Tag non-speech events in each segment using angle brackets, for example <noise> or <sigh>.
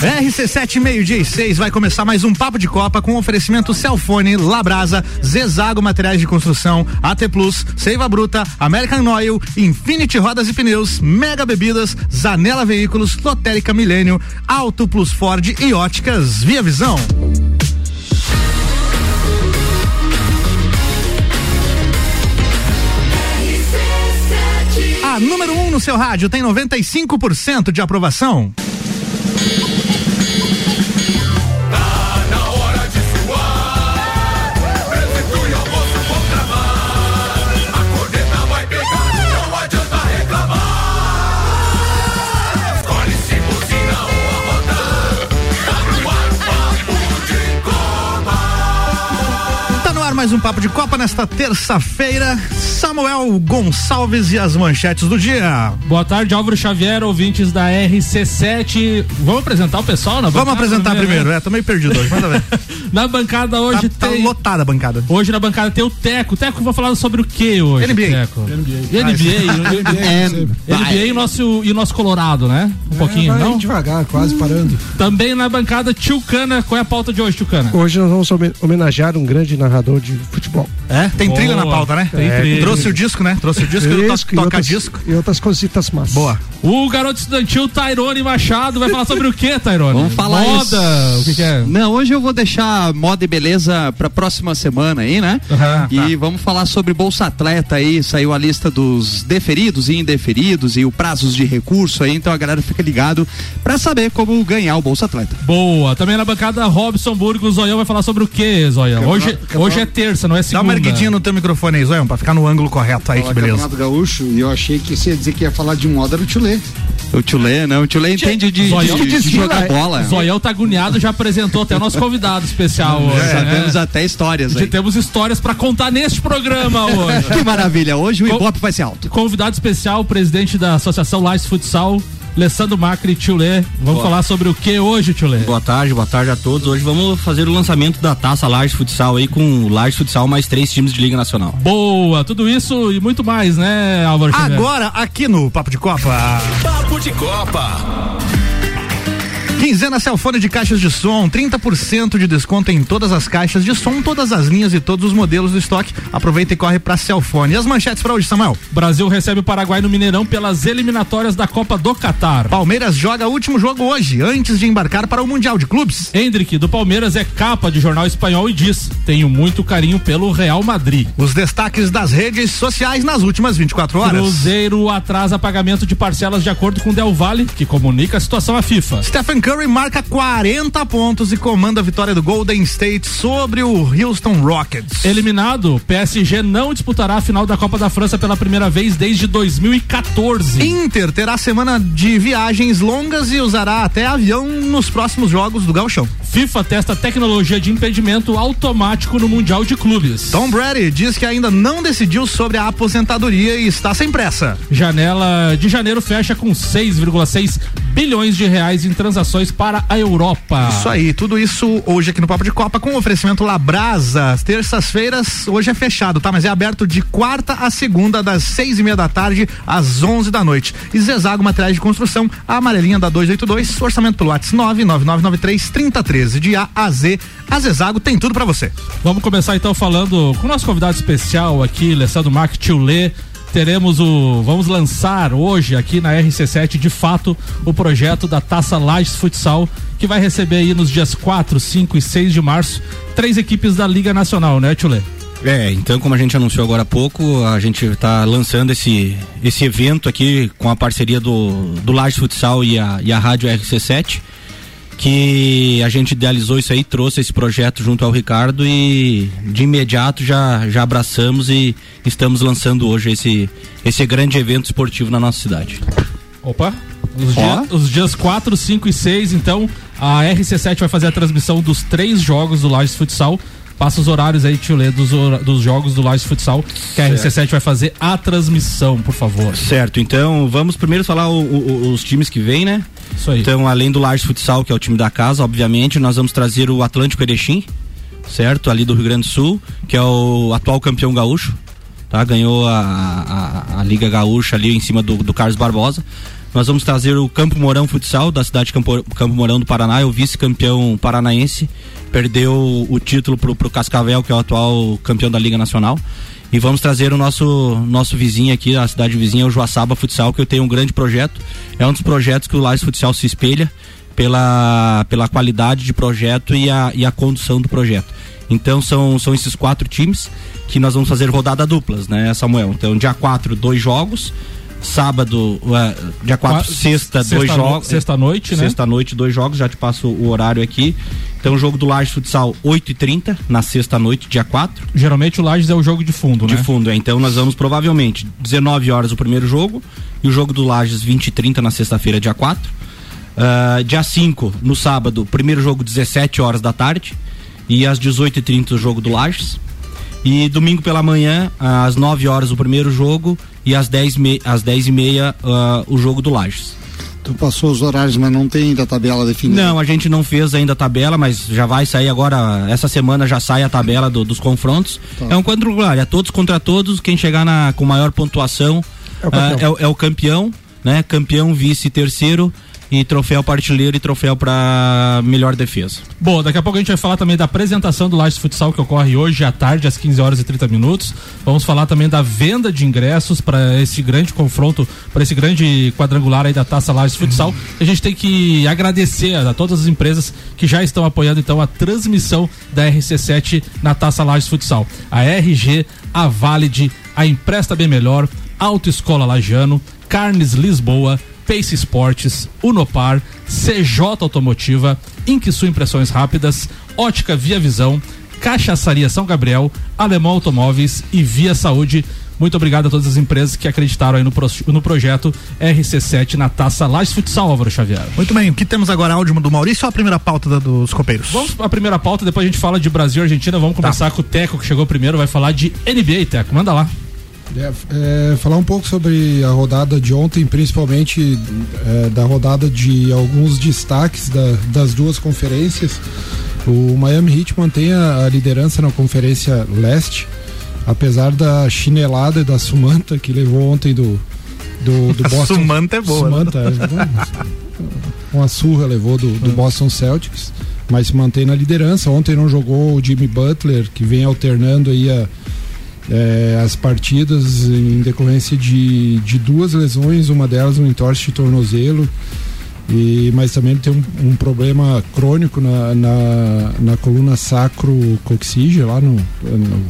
RC7 meio-dia e seis vai começar mais um papo de Copa com oferecimento Celfone, Labrasa, Zezago Materiais de Construção, AT Plus, Seiva Bruta, American Oil, Infinity Rodas e Pneus, Mega Bebidas, Zanela Veículos, Lotérica Milênio, Auto Plus Ford e Óticas Via Visão. A número 1 um no seu rádio tem 95% de aprovação. Mais um Papo de Copa nesta terça-feira. Samuel Gonçalves e as manchetes do dia. Boa tarde, Álvaro Xavier, ouvintes da RC7. Vamos apresentar o pessoal na bancada? Vamos apresentar primeiro, é, tô meio perdido hoje, manda <laughs> ver. na bancada hoje tá, tem. Tá lotada a bancada. Hoje na bancada tem o Teco. Teco, vou falar sobre o que hoje? NBA. Teco? NBA. NBA. NBA, <laughs> NBA e o nosso, e o nosso Colorado, né? Um é, pouquinho, vai não? devagar, quase parando. Também na bancada Tio Cana. Qual é a pauta de hoje, Tio Cana? Hoje nós vamos homenagear um grande narrador de futebol. É? Tem Boa. trilha na pauta, né? Tem é, trilha. Trouxe o disco, né? Trouxe o disco, disco to toca disco. E outras cositas massas. Boa. O garoto estudantil Tairone Machado vai falar sobre o que, Tairone? Vamos falar Moda, isso. o que, que, é? Não, hoje eu vou deixar moda e beleza pra próxima semana aí, né? Uhum, e tá. vamos falar sobre Bolsa Atleta aí, saiu a lista dos deferidos e indeferidos e o prazos de recurso aí, então a galera fica ligado pra saber como ganhar o Bolsa Atleta. Boa. Também na bancada Robson Burgos, Zoião vai falar sobre o que, Zoião? Hoje, hoje é terça, não é segunda. Dá uma erguidinha no teu microfone aí, Zoião, pra ficar no ângulo correto aí, que beleza. Gaúcho, e eu achei que você ia dizer que ia falar de moda no Tchulê. O Tchulê, não, o Tchulê entende de, Zoião, de, de, de jogar bola. Zoião tá agoniado, já apresentou até o nosso convidado especial hoje. É, né? Temos até histórias aí. Temos histórias para contar neste programa <laughs> hoje. que maravilha, hoje o Ibope vai ser alto. Convidado especial, presidente da Associação Lais Futsal, Alessandro Macri, Tchulê. Vamos boa. falar sobre o que hoje, Tchulê? Boa tarde, boa tarde a todos. Hoje vamos fazer o lançamento da taça Lages Futsal aí com o Lages Futsal mais três times de Liga Nacional. Boa, tudo isso e muito mais, né, Álvaro? Agora, aqui no Papo de Copa. Papo de Copa. Quinzena Celfone de caixas de som, 30% de desconto em todas as caixas de som, todas as linhas e todos os modelos do estoque. Aproveita e corre para Celfone. E as manchetes para hoje, Samuel? Brasil recebe o Paraguai no Mineirão pelas eliminatórias da Copa do Catar. Palmeiras joga o último jogo hoje, antes de embarcar para o Mundial de Clubes. Hendrick, do Palmeiras, é capa de jornal espanhol e diz: Tenho muito carinho pelo Real Madrid. Os destaques das redes sociais nas últimas 24 horas. Cruzeiro atrasa pagamento de parcelas de acordo com Del Valle, que comunica a situação à FIFA. Stephen Curry marca 40 pontos e comanda a vitória do Golden State sobre o Houston Rockets. Eliminado, PSG não disputará a final da Copa da França pela primeira vez desde 2014. Inter terá semana de viagens longas e usará até avião nos próximos jogos do Gauchão. FIFA testa tecnologia de impedimento automático no Mundial de Clubes. Tom Brady diz que ainda não decidiu sobre a aposentadoria e está sem pressa. Janela de janeiro fecha com 6,6 bilhões de reais em transações para a Europa. Isso aí, tudo isso hoje aqui no Papo de Copa com oferecimento Labrasa. As terças-feiras hoje é fechado, tá? Mas é aberto de quarta a segunda, das seis e meia da tarde às onze da noite. E Zezago Materiais de Construção, a amarelinha da 282, orçamento pelo WhatsApp 99993 3013. De A a Z, a Zezago tem tudo para você. Vamos começar então falando com o nosso convidado especial aqui, Alessandro Mark Tchulê teremos o. Vamos lançar hoje aqui na RC7 de fato o projeto da Taça Lages Futsal, que vai receber aí nos dias 4, 5 e 6 de março três equipes da Liga Nacional, né, Tchulê? É, então como a gente anunciou agora há pouco, a gente está lançando esse, esse evento aqui com a parceria do, do Lages Futsal e a, e a Rádio RC7 que a gente idealizou isso aí, trouxe esse projeto junto ao Ricardo e de imediato já, já abraçamos e estamos lançando hoje esse, esse grande evento esportivo na nossa cidade. Opa! Os, dia, os dias 4, 5 e 6, então, a RC7 vai fazer a transmissão dos três jogos do Lages Futsal. Passa os horários aí, Tio Lê, dos, dos jogos do Lages Futsal, que a RC7 vai fazer a transmissão, por favor. Certo, então vamos primeiro falar o, o, os times que vêm, né? Isso aí. Então, além do Lages Futsal, que é o time da casa, obviamente, nós vamos trazer o Atlântico Erechim, certo? Ali do Rio Grande do Sul, que é o atual campeão gaúcho, tá? Ganhou a, a, a Liga Gaúcha ali em cima do, do Carlos Barbosa. Nós vamos trazer o Campo Mourão Futsal, da cidade de Campo, Campo Mourão do Paraná, é o vice-campeão paranaense. Perdeu o título pro, pro Cascavel, que é o atual campeão da Liga Nacional. E vamos trazer o nosso, nosso vizinho aqui, a cidade vizinha, o Joaçaba Futsal, que eu tenho um grande projeto. É um dos projetos que o Lages Futsal se espelha pela, pela qualidade de projeto e a, e a condução do projeto. Então são, são esses quatro times que nós vamos fazer rodada duplas, né, Samuel? Então, dia 4, dois jogos. Sábado, uh, dia 4, sexta, sexta, dois jogos. Sexta noite, né? Sexta noite, dois jogos, já te passo o horário aqui. Então, o jogo do Lages Futsal, 8h30, na sexta noite, dia 4. Geralmente o Lages é o jogo de fundo, de né? De fundo, é. Então, nós vamos provavelmente 19 horas o primeiro jogo e o jogo do Lages 20 e 30 na sexta-feira, dia 4. Uh, ah, dia 5, no sábado, primeiro jogo 17 horas da tarde e às 18h30 o jogo do Lages. E domingo pela manhã, às 9 horas, o primeiro jogo e às 10, me, às 10 e meia uh, o jogo do Lages. Tu passou os horários, mas não tem ainda a tabela definida? Não, a gente não fez ainda a tabela, mas já vai sair agora, essa semana já sai a tabela do, dos confrontos. Tá. É um quadrangular, é todos contra todos, quem chegar na, com maior pontuação é o campeão, uh, é, é o campeão né? Campeão, vice, terceiro e troféu partilheiro e troféu para melhor defesa. Bom, daqui a pouco a gente vai falar também da apresentação do Lages Futsal que ocorre hoje à tarde, às 15 horas e 30 minutos. Vamos falar também da venda de ingressos para esse grande confronto, para esse grande quadrangular aí da Taça Lages Futsal. A gente tem que agradecer a, todas as empresas que já estão apoiando então a transmissão da RC7 na Taça Lages Futsal. A RG, a Valide, a Empresta Bem Melhor, Autoescola Lajano, Carnes Lisboa, Pace Esportes, Unopar, CJ Automotiva, Inquisu Impressões Rápidas, Ótica Via Visão, Cachaçaria São Gabriel, Alemão Automóveis e Via Saúde. Muito obrigado a todas as empresas que acreditaram aí no, pro, no projeto RC7 na taça Lages Futsal, Álvaro Xavier. Muito bem, o que temos agora? Áudio do Maurício ou a primeira pauta da, dos copeiros? Vamos a primeira pauta, depois a gente fala de Brasil e Argentina. Vamos começar tá. com o Teco, que chegou primeiro, vai falar de NBA, Teco. Manda lá. É, é, falar um pouco sobre a rodada de ontem, principalmente é, da rodada de alguns destaques da, das duas conferências. O Miami Heat mantém a, a, liderança na Conferência Leste, apesar da chinelada e da Sumanta que levou ontem do, do, do <laughs> Boston. A Sumanta é boa. Sumanta, né? é, uma surra levou do, do Boston Celtics, mas se mantém na liderança. Ontem não jogou o Jimmy Butler, que vem alternando aí a é, as partidas em decorrência de, de duas lesões, uma delas um entorse de tornozelo, e, mas também tem um, um problema crônico na, na, na coluna sacro-coxígea, lá no, no,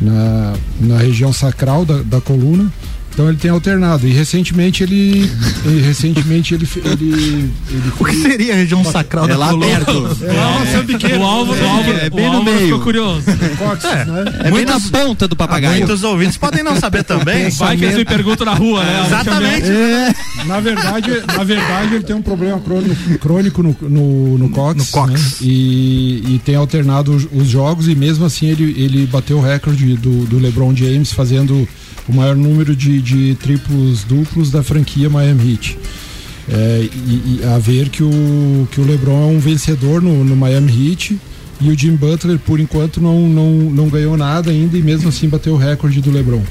na, na região sacral da, da coluna. Então ele tem alternado. E recentemente ele. e recentemente ele, ele, ele O que seria a região sacral é da lá coluna? perto. É, é, o alvo, o alvo, é bem no meio. ficou curioso. É, né? é bem na ponta do papagaio. Muitos ouvintes podem não saber <laughs> também. Vai que eles me perguntam na rua, né? Exatamente. É, na verdade, na verdade, ele tem um problema crônico, crônico no, no, no cox. No cox. Né? E, e tem alternado os, os, jogos e mesmo assim ele, ele bateu o recorde do, do LeBron James fazendo o maior número de, de triplos duplos da franquia Miami Heat. É, e, e, a ver que o, que o LeBron é um vencedor no, no Miami Heat e o Jim Butler, por enquanto, não, não, não ganhou nada ainda e mesmo assim bateu o recorde do LeBron.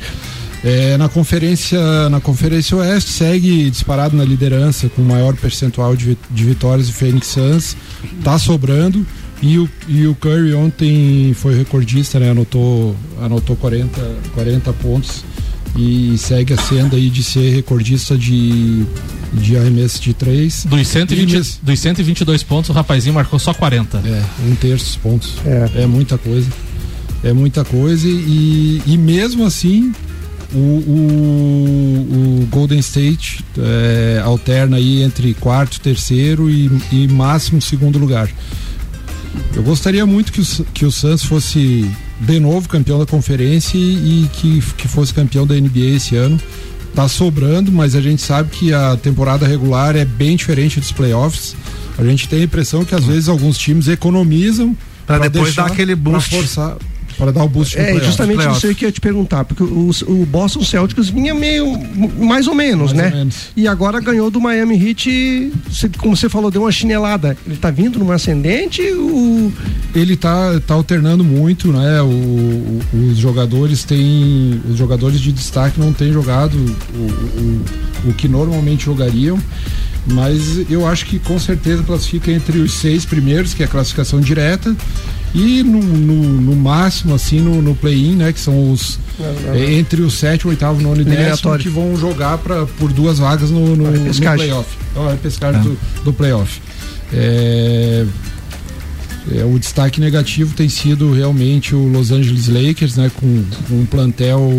É, na conferência na conferência Oeste segue disparado na liderança com maior percentual de, de vitórias o Phoenix Suns tá sobrando e o, e o Curry ontem foi recordista né anotou anotou 40 40 pontos e segue a senda aí de ser recordista de, de arremesso de três. Dos, 120, mes... dos 122 pontos, o rapazinho marcou só 40. É, um terço dos pontos. É. é muita coisa. É muita coisa e, e mesmo assim o, o, o Golden State é, alterna aí entre quarto, terceiro e, e máximo segundo lugar. Eu gostaria muito que o, que o Suns fosse de novo campeão da conferência e, e que, que fosse campeão da NBA esse ano. Tá sobrando, mas a gente sabe que a temporada regular é bem diferente dos playoffs. A gente tem a impressão que às vezes alguns times economizam para depois dar aquele boost. Forçar, para dar o boost É, justamente isso aí que eu ia te perguntar, porque o, o Boston Celtics vinha meio mais ou menos, mais né? Ou menos. E agora ganhou do Miami Heat, como você falou, deu uma chinelada. Ele tá vindo numa ascendente? O... Ele tá, tá alternando muito, né? O, o, os jogadores têm. Os jogadores de destaque não têm jogado o, o que normalmente jogariam. Mas eu acho que com certeza classifica entre os seis primeiros, que é a classificação direta, e no, no, no máximo, assim, no, no play-in, né? Que são os. É, entre os sete, oitavo, nono e décimo, que vão jogar pra, por duas vagas no, no, no playoff. Então, é pescar do, do playoff. É, é, o destaque negativo tem sido realmente o Los Angeles Lakers, né, com, com, um plantel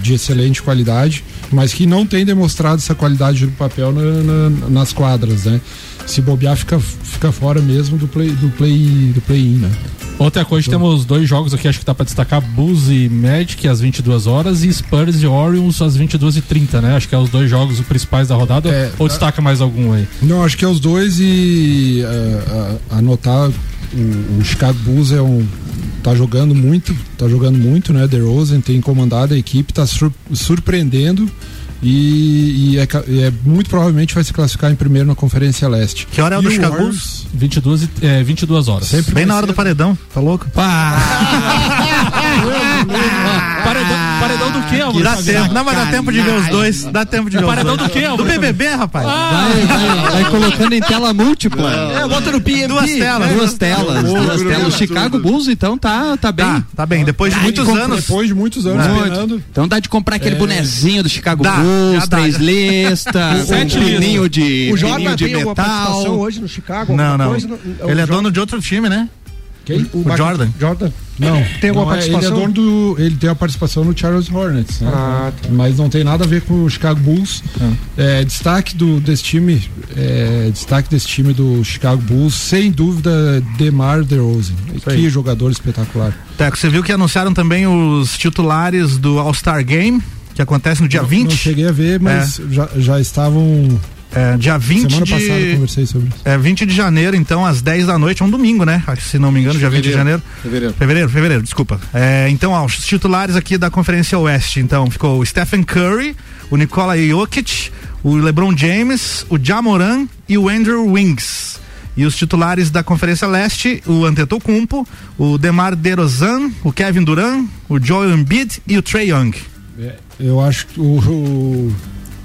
de excelente qualidade, mas que não tem demonstrado essa qualidade no papel na, na, nas quadras, né? Se bobear fica, fica fora mesmo do play do play do play-in, né? Outra coisa, então, temos dois jogos aqui, acho que dá para destacar Bulls e Magic às 22 horas e Spurs e Orioles às 22 e 30 né? Acho que é os dois jogos principais da rodada. É, ou destaca mais algum aí? Não, acho que é os dois e uh, uh, anotar o, o Chicago Bulls é um tá jogando muito, tá jogando muito, né? The Rosen tem comandado a equipe, tá sur surpreendendo e, e, é, é, muito provavelmente vai se classificar em primeiro na Conferência Leste. Que hora é o do Chicago Bulls? 22, é, 22 horas. Sempre Bem na hora ser... do paredão, tá louco? Pá! <laughs> <laughs> paredão, paredão do que, Alvaro? Dá tempo, não, mas dá tempo de ver os dois. Dá tempo de ver paredão os dois. Paredão do que, Do BBB, rapaz. Ah. Vai, vai, vai, colocando em tela múltipla. É, bota no PMP. Duas telas. Duas telas. Duas telas. O Chicago Bulls, então, tá, tá bem. Tá, tá bem. Depois de muitos anos. Depois de muitos anos Então dá de comprar aquele é. bonezinho do Chicago Bulls, três <laughs> listas, um pininho de O Jordan tem alguma participação hoje no Chicago? Não, não. Ele é dono de outro time, né? Quem? O, o Jordan. Jordan? Não. Tem alguma não, participação? Ele é do. Ele tem a participação no Charles Hornets, né? Ah, tá. Mas não tem nada a ver com o Chicago Bulls. Ah. É, destaque do, desse time. É, destaque desse time do Chicago Bulls, sem dúvida, DeMar DeRozan. Que aí. jogador espetacular. Teco, você viu que anunciaram também os titulares do All-Star Game, que acontece no dia não, 20? Não cheguei a ver, mas é. já, já estavam é, dia 20 Semana de. passada eu conversei sobre isso. É, 20 de janeiro, então, às 10 da noite, é um domingo, né? Se não me engano, dia 20 de janeiro. Fevereiro. Fevereiro, fevereiro, desculpa. É, então, ó, os titulares aqui da Conferência Oeste. Então, ficou o Stephen Curry, o Nikola Jokic, o LeBron James, o Jamoran e o Andrew Wings. E os titulares da Conferência Leste, o Antetokounmpo, o Demar DeRozan, o Kevin Durant, o Joel Embiid e o Trey Young. É, eu acho que o,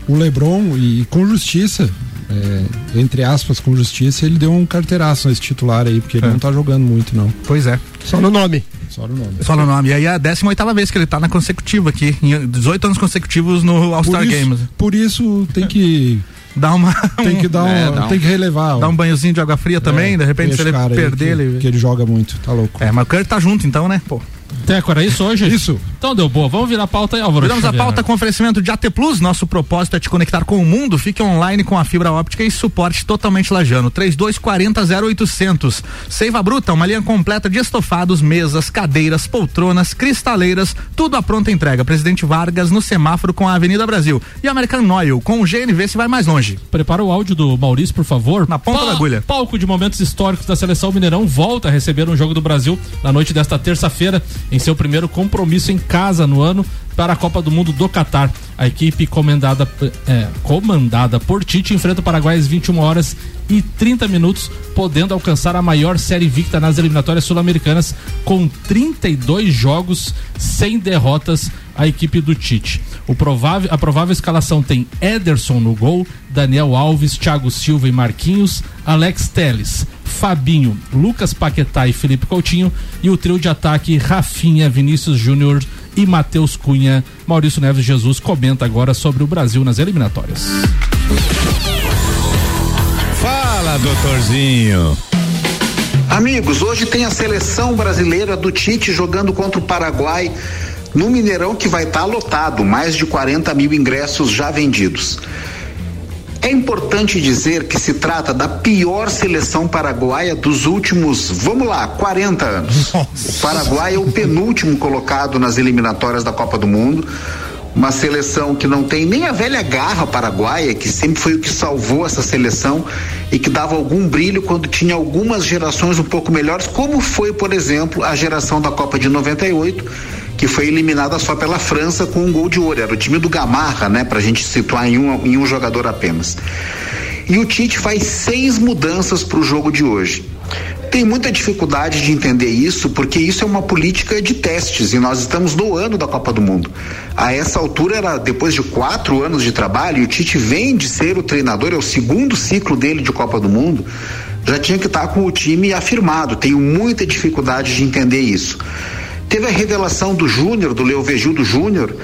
o LeBron, e com justiça, é, entre aspas, com justiça, ele deu um carteiraço nesse titular aí, porque ele é. não tá jogando muito, não. Pois é. Só no nome. Só no nome. Só no nome. E aí é a 18 vez que ele tá na consecutiva aqui, em 18 anos consecutivos no All-Star Games. Por isso tem que. <laughs> Dá uma. Tem que dar <laughs> é, um, tem que relevar. Dá um banhozinho de água fria também, é, de repente se ele perder. Que, ele... que ele joga muito, tá louco. É, mas o Curry tá junto então, né? Pô. Teco, era isso hoje? Isso. Então deu boa. Vamos virar a pauta aí, Álvaro. Viramos a pauta com oferecimento de AT Plus. Nosso propósito é te conectar com o mundo. Fique online com a fibra óptica e suporte totalmente lajano. 3240 0800. Seiva Bruta, uma linha completa de estofados, mesas, cadeiras, poltronas, cristaleiras, tudo à pronta entrega. Presidente Vargas no semáforo com a Avenida Brasil. E American Oil, com o GNV se vai mais longe. Prepara o áudio do Maurício, por favor. Na ponta pa da agulha. Palco de momentos históricos da seleção Mineirão volta a receber um jogo do Brasil na noite desta terça-feira em seu primeiro compromisso em casa no ano para a Copa do Mundo do Catar. A equipe comandada, é, comandada por Tite enfrenta o Paraguai às 21 horas e 30 minutos, podendo alcançar a maior série invicta nas eliminatórias sul-americanas, com 32 jogos sem derrotas a equipe do Tite. O provável, a provável escalação tem Ederson no gol, Daniel Alves, Thiago Silva e Marquinhos, Alex Teles, Fabinho, Lucas Paquetá e Felipe Coutinho e o trio de ataque Rafinha, Vinícius Júnior e Matheus Cunha. Maurício Neves Jesus comenta agora sobre o Brasil nas eliminatórias. Fala, doutorzinho. Amigos, hoje tem a seleção brasileira do Tite jogando contra o Paraguai no Mineirão que vai estar tá lotado, mais de 40 mil ingressos já vendidos. É importante dizer que se trata da pior seleção paraguaia dos últimos, vamos lá, 40 anos. Nossa. O Paraguai é o penúltimo colocado nas eliminatórias da Copa do Mundo. Uma seleção que não tem nem a velha garra paraguaia, que sempre foi o que salvou essa seleção e que dava algum brilho quando tinha algumas gerações um pouco melhores, como foi, por exemplo, a geração da Copa de 98 que foi eliminada só pela França com um gol de ouro. Era o time do Gamarra, né? Pra gente situar em um, em um jogador apenas. E o Tite faz seis mudanças para o jogo de hoje. tem muita dificuldade de entender isso, porque isso é uma política de testes e nós estamos no ano da Copa do Mundo. A essa altura era depois de quatro anos de trabalho, e o Tite vem de ser o treinador, é o segundo ciclo dele de Copa do Mundo, já tinha que estar com o time afirmado. Tenho muita dificuldade de entender isso. Teve a revelação do Júnior, do Leo Vegildo Júnior,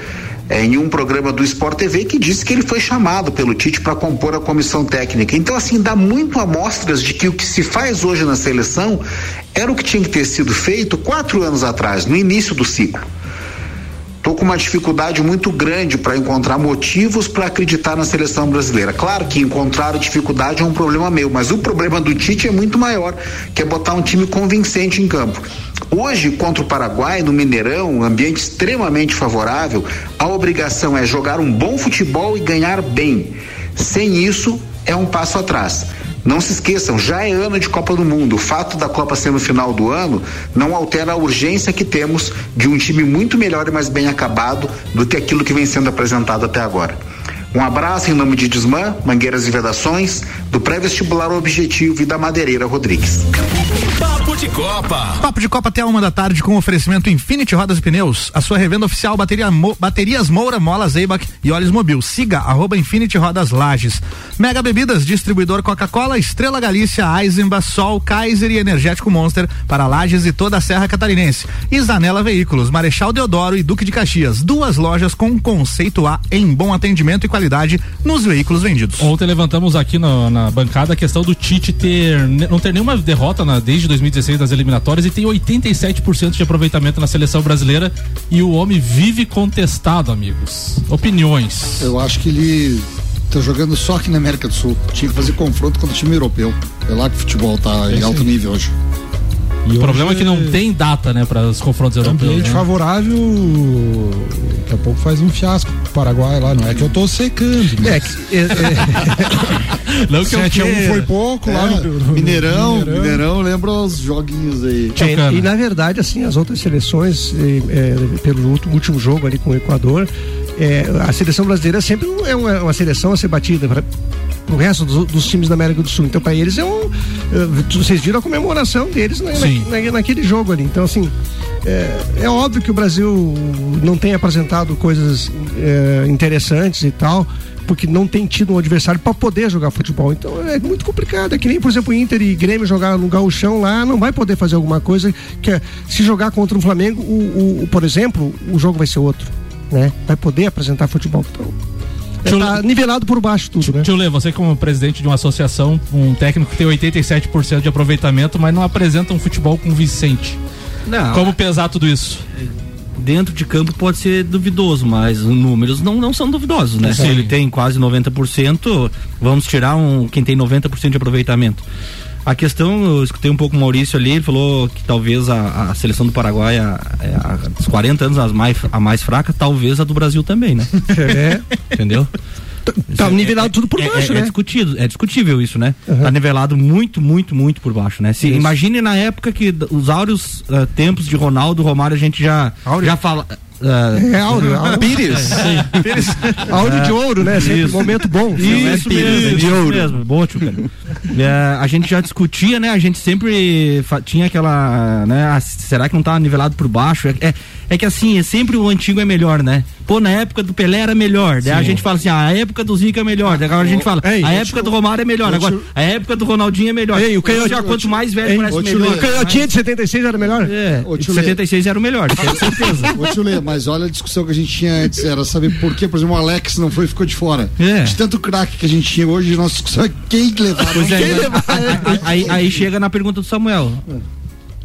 é, em um programa do Sport TV que disse que ele foi chamado pelo Tite para compor a comissão técnica. Então, assim, dá muito amostras de que o que se faz hoje na seleção era o que tinha que ter sido feito quatro anos atrás, no início do ciclo. Estou com uma dificuldade muito grande para encontrar motivos para acreditar na seleção brasileira. Claro que encontrar dificuldade é um problema meu, mas o problema do Tite é muito maior, que é botar um time convincente em campo. Hoje, contra o Paraguai, no Mineirão, um ambiente extremamente favorável, a obrigação é jogar um bom futebol e ganhar bem. Sem isso, é um passo atrás. Não se esqueçam, já é ano de Copa do Mundo. O fato da Copa ser no final do ano não altera a urgência que temos de um time muito melhor e mais bem acabado do que aquilo que vem sendo apresentado até agora. Um abraço em nome de Desmã, Mangueiras e Vedações, do pré-vestibular Objetivo e da Madeireira Rodrigues. Papo de Copa. Papo de Copa até uma da tarde com oferecimento Infinity Rodas e Pneus. A sua revenda oficial bateria, Mo, Baterias Moura, Mola Zeibach e Olhos Mobil. Siga arroba Infinity Rodas Lages. Mega Bebidas, distribuidor Coca-Cola, Estrela Galícia, Eisenbach, Sol, Kaiser e Energético Monster para Lages e toda a Serra Catarinense. E Zanela Veículos, Marechal Deodoro e Duque de Caxias. Duas lojas com conceito A em bom atendimento e qualidade nos veículos vendidos. Ontem levantamos aqui no, na bancada a questão do Tite ter não ter nenhuma derrota na, desde 2016 das eliminatórias e tem 87% de aproveitamento na seleção brasileira e o homem vive contestado, amigos. Opiniões. Eu acho que ele tá jogando só aqui na América do Sul. Tinha que fazer confronto com o time europeu. É lá que o futebol tá em alto nível hoje. E o problema é que não tem data, né, para os confrontos europeus. Ambiente né? favorável, daqui a pouco faz um fiasco pro Paraguai lá, não é que eu tô secando. É, que, é, é... <laughs> Não que eu 7 a 1 queira. foi pouco lá É, no, no- Mineirão, no Mineirão, lembra os joguinhos aí. É, e na verdade, assim, as outras seleções, eh, pelo último, último jogo ali com o Equador, a seleção brasileira sempre é uma, uma seleção a ser batida para o resto dos, dos times da América do Sul. Então, para eles é um. eh, vocês viram a comemoração deles na, na- na- naquele jogo ali. Então, assim. É, é óbvio que o Brasil não tem apresentado coisas eh, interessantes e tal, porque não tem tido um adversário para poder jogar futebol. Então é muito complicado. É que nem, por exemplo, Inter e Grêmio jogar no gauchão lá, não vai poder fazer alguma coisa que é- se jogar contra o Flamengo, o, o- por exemplo, o jogo vai ser outro, né? Vai poder apresentar futebol. Então, é, Tio- tá nivelado por baixo tudo, né? Tio Lê, você como presidente de uma associação, um técnico que tem 87% de aproveitamento, mas não apresenta um futebol convincente. Não, Como pesar tudo isso? dentro de campo pode ser duvidoso, mas os números não, não são duvidosos, né? Se ele tem quase 90%, vamos tirar um quem tem 90% de aproveitamento. A questão, eu escutei um pouco o Maurício ali, ele falou que talvez a, a seleção do Paraguai, é dos 40 anos, as mais, a mais fraca, talvez a do Brasil também, né? <laughs> É, Entendeu? tá nivelado tudo por É- baixo, é, é né? discutido, é discutível isso, né? Tá nivelado muito, muito, muito por baixo, né? Se, imagine na época que os áureos ah, tempos de Ronaldo, Romário, a gente já, já fala. Ah, É áudio, áudio. Pires. áudio de ouro, né? Sempre um momento bom. Isso mesmo, isso mesmo. Boa, tio, cara. <laughs> É, a gente já discutia, né? A gente sempre tinha aquela, né? ah, será que não tá nivelado por baixo? É, é, é que assim, é sempre o antigo é melhor, né? Pô, na época do Pelé era melhor. Daí a gente fala assim, ah, a época do Zico é melhor. Daí agora a gente fala, Ei, a época do Romário é melhor. Agora, a época do Ronaldinho é melhor. Ei, o canhotinho- já quanto mais velho Ei, parece melhor. O canhotinha de 76 era melhor? É, de Lê. 76 era o melhor, tenho <laughs> certeza. Ô tio Lê, mas olha a discussão que a gente tinha antes, era saber por que, por exemplo, o Alex não foi e ficou de fora. É. De tanto craque que a gente tinha hoje, nossa discussão é quem levar. Pois é, quem né? levar. aí, aí- aí chega na pergunta do Samuel.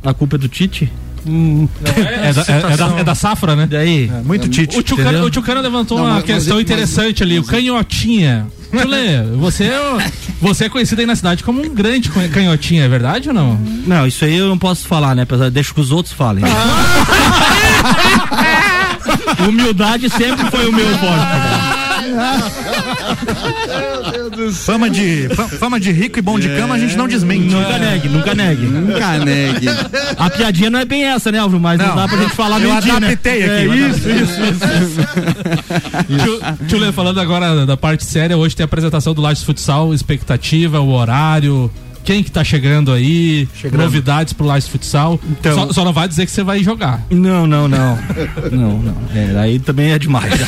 A culpa é do Tite? É da, é- é da- é da safra, né? Daí? Muito Tite. O Entendeu? o Tio Cana levantou Não, uma mas- questão mas- interessante ali, o canhotinha. Lê, você, é você é conhecido aí na cidade como um grande can- canhotinha, é verdade ou não? Não, isso aí eu não posso falar, né? Apesar, deixa que os outros falem. <laughs> Humildade sempre foi o meu forte. <laughs> Fama de, fa- fama de rico e bom de cama a gente não desmente. Nunca negue, nunca negue. Nunca negue. A piadinha não é bem essa, né, Álvaro? Mas não, Não. dá pra gente falar Eu mentira, né? adaptei aqui, É, eu isso, isso, isso. Tio, tio Lê, falando agora da parte séria, hoje tem a apresentação do Lages Futsal, expectativa, o horário, Quem que tá chegando aí? Chegando. Novidades pro Lages Futsal? Então, só, só, não vai dizer que você vai jogar. Não, não, não. não, não. É, aí também é demais. <laughs>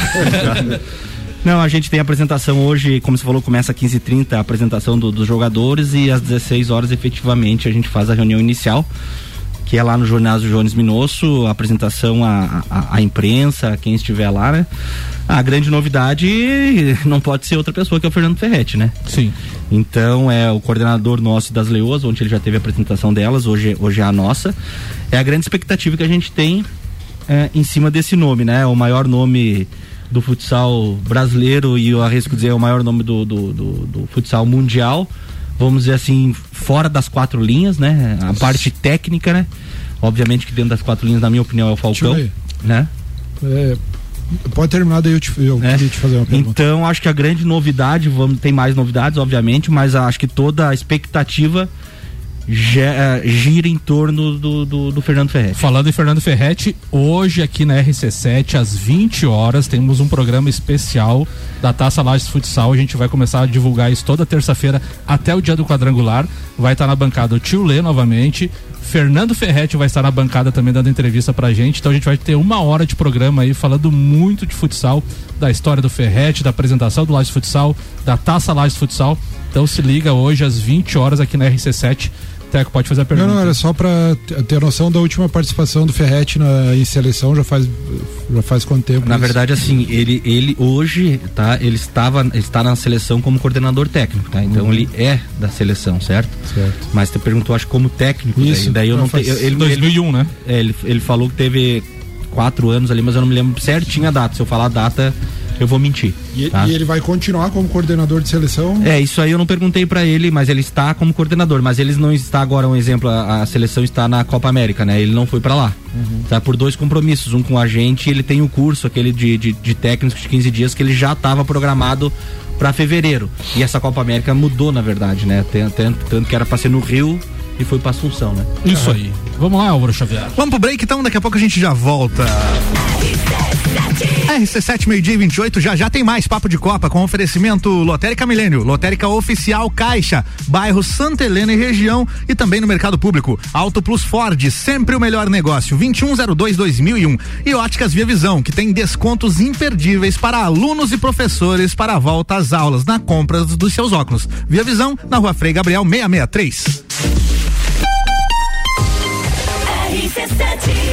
Não, a gente tem a apresentação hoje, como você falou, começa às 15h30 a apresentação do, dos jogadores e às 16 horas efetivamente a gente faz a reunião inicial que é lá no ginásio Jones Minosso, apresentação à, à, à, imprensa, quem estiver lá, né? A grande novidade não pode ser outra pessoa que é o Fernando Ferretti, né? Sim. Então é o coordenador nosso das Leoas, onde ele já teve a apresentação delas, hoje, hoje é a nossa. É a grande expectativa que a gente tem é, em cima desse nome, né? O maior nome do futsal brasileiro e eu arrisco dizer é o maior nome do, do, do, do futsal mundial vamos dizer assim, fora das quatro linhas, né? A parte técnica, né? Obviamente que dentro das quatro linhas, na minha opinião, é o Falcão, né? É, pode terminar, daí eu, te, eu é. queria te fazer uma pergunta. Então, acho que a grande novidade, vamos, tem mais novidades, obviamente, mas acho que toda a expectativa gira em torno do, do, do, Fernando Ferretti. Falando em Fernando Ferretti, hoje aqui na RC7, às 20 horas, temos um programa especial da Taça Lages Futsal. A gente vai começar a divulgar isso toda terça-feira até o dia do quadrangular. Vai estar na bancada o tio Lê novamente. Fernando Ferretti vai estar na bancada também dando entrevista pra gente. Então a gente vai ter uma hora de programa aí falando muito de futsal, da história do Ferretti, da apresentação do Lages Futsal, da Taça Lages Futsal. Então se liga hoje às 20 horas aqui na RC7 Teco, pode fazer a pergunta. Não, não, era só para ter noção da última participação do Ferretti na, em seleção, já faz, já faz quanto tempo? Na isso? verdade, assim, ele, ele hoje, tá, ele estava, ele está na seleção como coordenador técnico, tá? Então uhum. ele é da seleção, certo? Certo. Mas você perguntou, acho, como técnico, isso, daí, daí eu não tenho. Ele, 2001, ele, né? É, ele, ele falou que teve quatro anos ali, mas eu não me lembro certinho a data. Se eu falar a data, eu vou mentir. E, tá? e, ele vai continuar como coordenador de seleção? É, isso aí eu não perguntei para ele, mas ele está como coordenador. Mas ele não está agora, um exemplo, a, a seleção está na Copa América, né? Ele não foi para lá. Uhum. Tá por dois compromissos, um com a gente ele tem o curso, aquele de, de, de técnicos de 15 dias, que ele já estava programado para fevereiro. E essa Copa América mudou, na verdade, né? Tanto, tanto que era para ser no Rio e foi para Assunção, né? Isso aí. Vamos lá, Álvaro Xavier. Vamos pro break então, daqui a pouco a gente já volta. RC7 meio-dia 28, já já tem mais papo de Copa com oferecimento Lotérica Milênio, Lotérica Oficial Caixa, bairro Santa Helena e região e também no mercado público. Auto Plus Ford, sempre o melhor negócio, 2102-2001. E Óticas Via Visão, que tem descontos imperdíveis para alunos e professores para a volta às aulas na compra dos seus óculos. Via Visão, na rua Frei Gabriel 663. RC7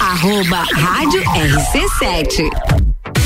Arroba Rádio RC7.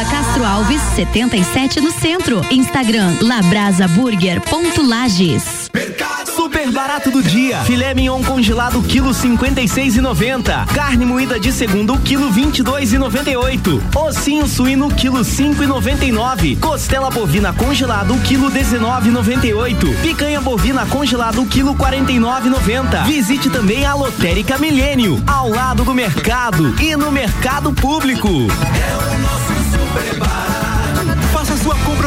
Rua Castro Alves, 77 no centro. Instagram labrasaburger.lages. Super barato do dia. Filé mignon congelado quilo 56,90. Carne moída de segundo quilo 22,98. Ossinho suíno quilo 5,99. Costela bovina congelado quilo 19,98. Picanha bovina congelado quilo 49,90. Visite também a Lotérica Milênio, ao lado do mercado e no mercado público.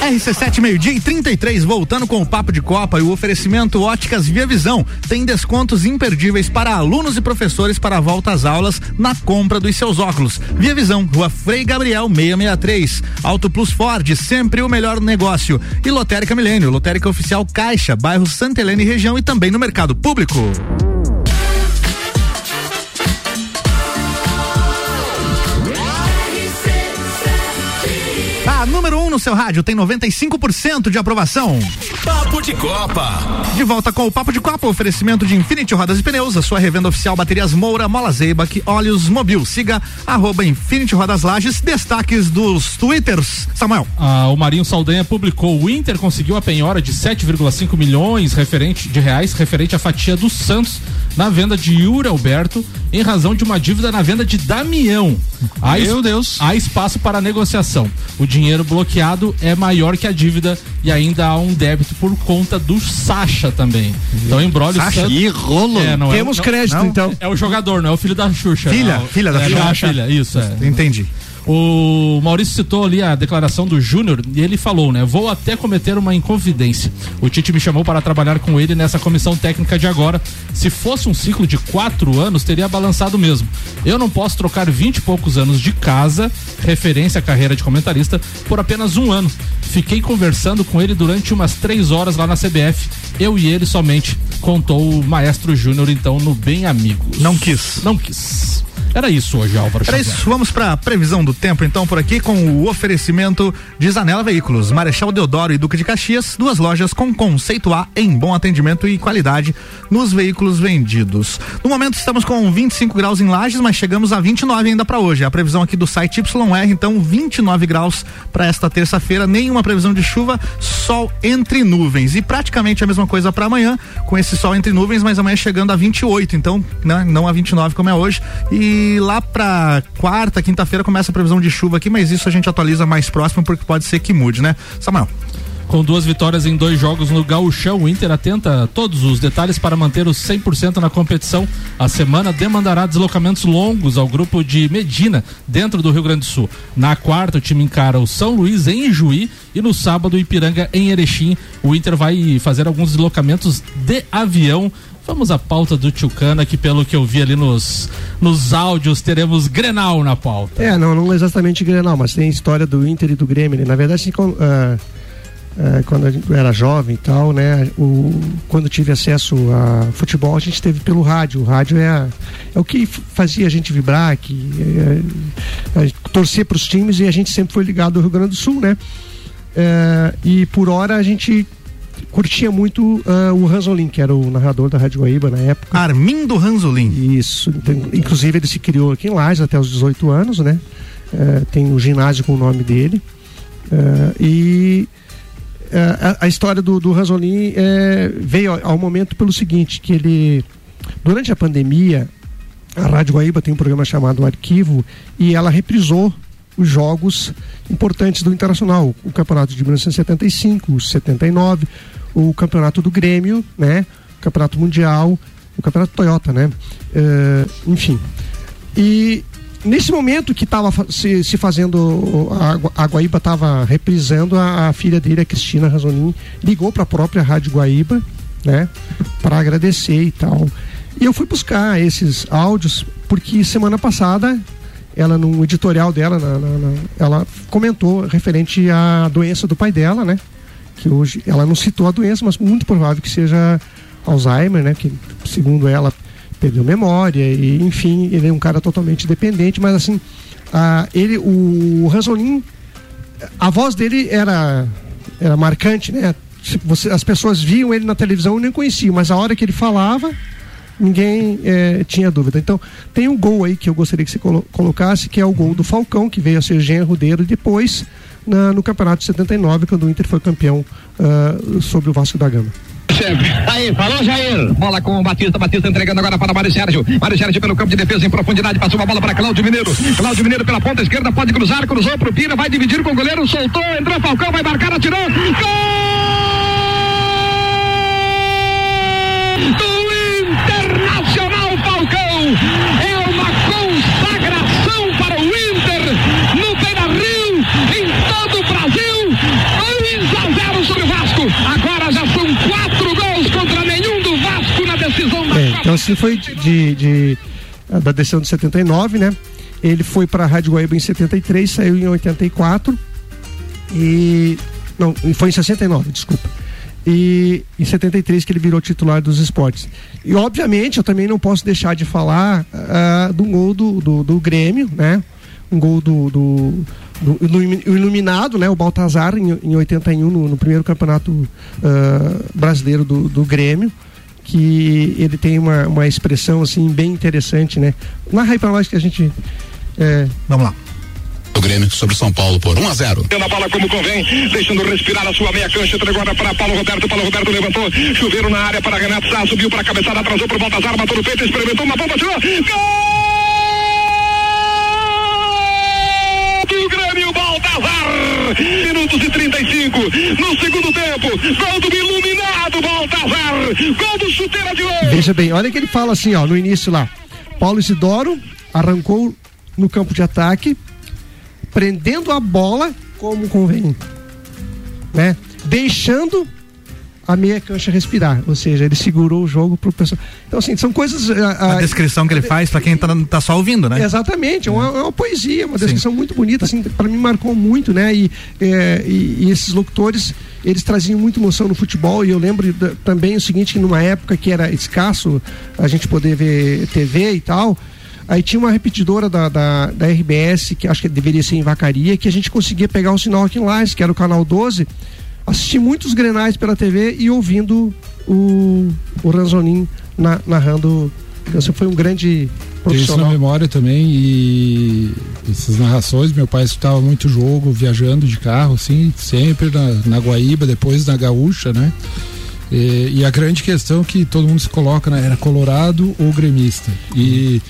RC7 meio-dia e 33, voltando com o papo de Copa e o oferecimento Óticas Via Visão. Tem descontos imperdíveis para alunos e professores para a volta às aulas na compra dos seus óculos. Via Visão, Rua Frei Gabriel 663. Auto Plus Ford, sempre o melhor negócio. E Lotérica Milênio, Lotérica Oficial Caixa, bairro Santa Helena e região e também no mercado público. Número 1 um no seu rádio tem 95% de aprovação. Papo de Copa. De volta com o Papo de Copa, oferecimento de Infinity Rodas e Pneus, a sua revenda oficial Baterias Moura, Mola Zeibach, Óleos Mobil. Siga arroba Infinity Rodas Lages, destaques dos twitters. Samuel. Ah, o Marinho Saldanha publicou, o Inter conseguiu a penhora de 7,5 milhões referente, de reais referente à fatia do Santos na venda de Yuri Alberto em razão de uma dívida na venda de Damião. Há Meu es- Deus. Há espaço para negociação. O dinheiro bloqueado é maior que a dívida e ainda há um débito por conta do Sacha também. Então embrolha o Sacha? Santos. Ih, rolo. É, não é- Temos não- crédito, não, então. É o jogador, não é o filho da Xuxa. Filha, não. filha da é, Xuxa. é a filha, isso, é. Entendi. O Maurício citou ali a declaração do Júnior e ele falou, né? Vou até cometer uma inconfidência. O Tite me chamou para trabalhar com ele nessa comissão técnica de agora. Se fosse um ciclo de quatro anos, teria balançado mesmo. Eu não posso trocar vinte e poucos anos de casa, referência à carreira de comentarista, por apenas um ano. Fiquei conversando com ele durante umas três horas lá na CBF. Eu e ele somente, contou o maestro Júnior, então, no Bem Amigos. Não quis. Não quis. Era isso hoje, Álvaro. Era Xavier. isso, vamos para previsão do tempo então por aqui com o oferecimento de Zanela Veículos, Marechal Deodoro e Duque de Caxias, duas lojas com conceito A em bom atendimento e qualidade nos veículos vendidos. No momento estamos com 25 graus em Lages, mas chegamos a 29 ainda para hoje. A previsão aqui do site YR então 29 graus para esta terça-feira, nenhuma previsão de chuva, sol entre nuvens e praticamente a mesma coisa para amanhã, com esse sol entre nuvens, mas amanhã chegando a 28, então, né, não a 29 como é hoje. E lá para quarta, quinta-feira começa a previsão de chuva aqui, mas isso a gente atualiza mais próximo porque pode ser que mude, né? Samuel. com duas vitórias em dois jogos no Gauchão. O Inter atenta a todos os detalhes para manter os 100% na competição. A semana demandará deslocamentos longos ao grupo de Medina, dentro do Rio Grande do Sul. Na quarta, o time encara o São Luís em Juí e no sábado o Ipiranga em Erechim. O Inter vai fazer alguns deslocamentos de avião. Vamos à pauta do Tchucana, que pelo que eu vi ali nos, nos áudios, teremos Grenal na pauta. É, não, não exatamente Grenal, mas tem história do Inter e do Grêmio. Na verdade, assim, com- ah, ah, quando gente era jovem e tal, né? O, quando tive acesso a futebol, a gente teve pelo rádio. O rádio é, a- é o que fazia a gente vibrar, que é, é, torcer para os times e a gente sempre foi ligado ao Rio Grande do Sul, né? É, e por hora a gente curtia muito ah, o Ranzolin, que era o narrador da Rádio Guaíba na época. Armindo Ranzolin. Isso. Então, inclusive ele se criou aqui em Lages até os 18 anos, né? Eh, tem um ginásio com o nome dele. Eh, e a, a história do, do Ranzolin eh, veio ao, ao momento pelo seguinte, que ele durante a pandemia a Rádio Guaíba tem um programa chamado Arquivo e ela reprisou os jogos importantes do Internacional, o campeonato de 1975, o 79, o campeonato do Grêmio, né? O campeonato mundial, o campeonato Toyota, né? Eh, enfim. E nesse momento que estava se, se fazendo, a, a Guaíba estava reprisando, a, a filha dele, a Cristina Razonin, ligou para a própria Rádio Guaíba, né? Para agradecer e tal. E eu fui buscar esses áudios porque semana passada ela no editorial dela, na- na- na- ela comentou referente à doença do pai dela, né? Que hoje ela não citou a doença, mas muito provável que seja Alzheimer, né? Que segundo ela perdeu memória e enfim ele é um cara totalmente dependente, mas assim a, ele o Ranzolin a voz dele era era marcante, né? Você, as pessoas viam ele na televisão e nem conheciam, mas a hora que ele falava ninguém eh, tinha dúvida. Então, tem um gol aí que eu gostaria que você colo- colocasse, que é o gol do Falcão, que veio a ser genro dele depois na- no Campeonato de 79, quando o Inter foi campeão ah, sobre o Vasco da Gama. Aí, falou Jair. Bola com o Batista, Batista entregando agora para Mário Sérgio. Mário Sérgio pelo campo de defesa em profundidade, passou uma bola para Cláudio Mineiro. Cláudio Mineiro pela ponta esquerda, pode cruzar, cruzou pro Pira, vai dividir com o goleiro, soltou, entrou Falcão, vai marcar, atirou. Gol! Falcão! É uma consagração para o Inter no Beira Rio, em todo o Brasil. 2 a 0 sobre o Vasco. Agora já são quatro gols contra nenhum do Vasco na decisão da É, então assim foi de, de- de- ah, da decisão de 79, né? Ele foi para a Rádio Guaíba em 73, saiu em 84 e não, foi em 69, desculpa. E em 73 que ele virou titular dos esportes. E obviamente eu também não posso deixar de falar ah, do gol do, do, do Grêmio, né? Um gol do, do, do iluminado, né? O Baltazar em, em 81 no, no primeiro campeonato ah, brasileiro do, do Grêmio que ele tem uma, uma expressão assim bem interessante, né? Narra aí pra nós que a gente. É... Vamos lá. O Grêmio sobre o São Paulo por 1 a 0. Tendo a bola como convém, deixando respirar a sua meia cancha, entregou agora para Paulo Roberto, Paulo Roberto levantou, chuveiro na área para Renato Sá, subiu para a cabeçada, atrasou pro Baltazar, matou no peito, experimentou uma bomba, tirou, gol do Grêmio Baltazar, minutos e 35, no segundo tempo, gol do iluminado Baltazar, gol do chuteira de ouro. Veja bem, olha que ele fala assim, ó, no início lá. Paulo Isidoro arrancou no campo de ataque, prendendo a bola como convém, né? Deixando a meia cancha respirar, ou seja, ele segurou o jogo pro pessoal. Então assim, são coisas A descrição que ele faz pra quem tá, tá só ouvindo, né? Exatamente, é uma, é uma poesia, uma descrição muito bonita, assim, para mim marcou muito, né? E, é, e, e esses locutores, eles traziam muita emoção no futebol e eu lembro da- também o seguinte, que numa época que era escasso a gente poder ver TV e tal, aí tinha uma repetidora da, da, da RBS, que acho que deveria ser em Vacaria, que a gente conseguia pegar o sinal aqui em Lages, que era o canal 12, assistir muitos grenais pela TV e ouvindo o, o Ranzonin na- narrando. Então, Você foi um grande Tem isso na profissional. memória também e essas narrações, meu pai escutava muito jogo viajando de carro, assim, sempre na, na Guaíba, depois na Gaúcha, né? E, e a grande questão que todo mundo se coloca né, era colorado ou gremista. E,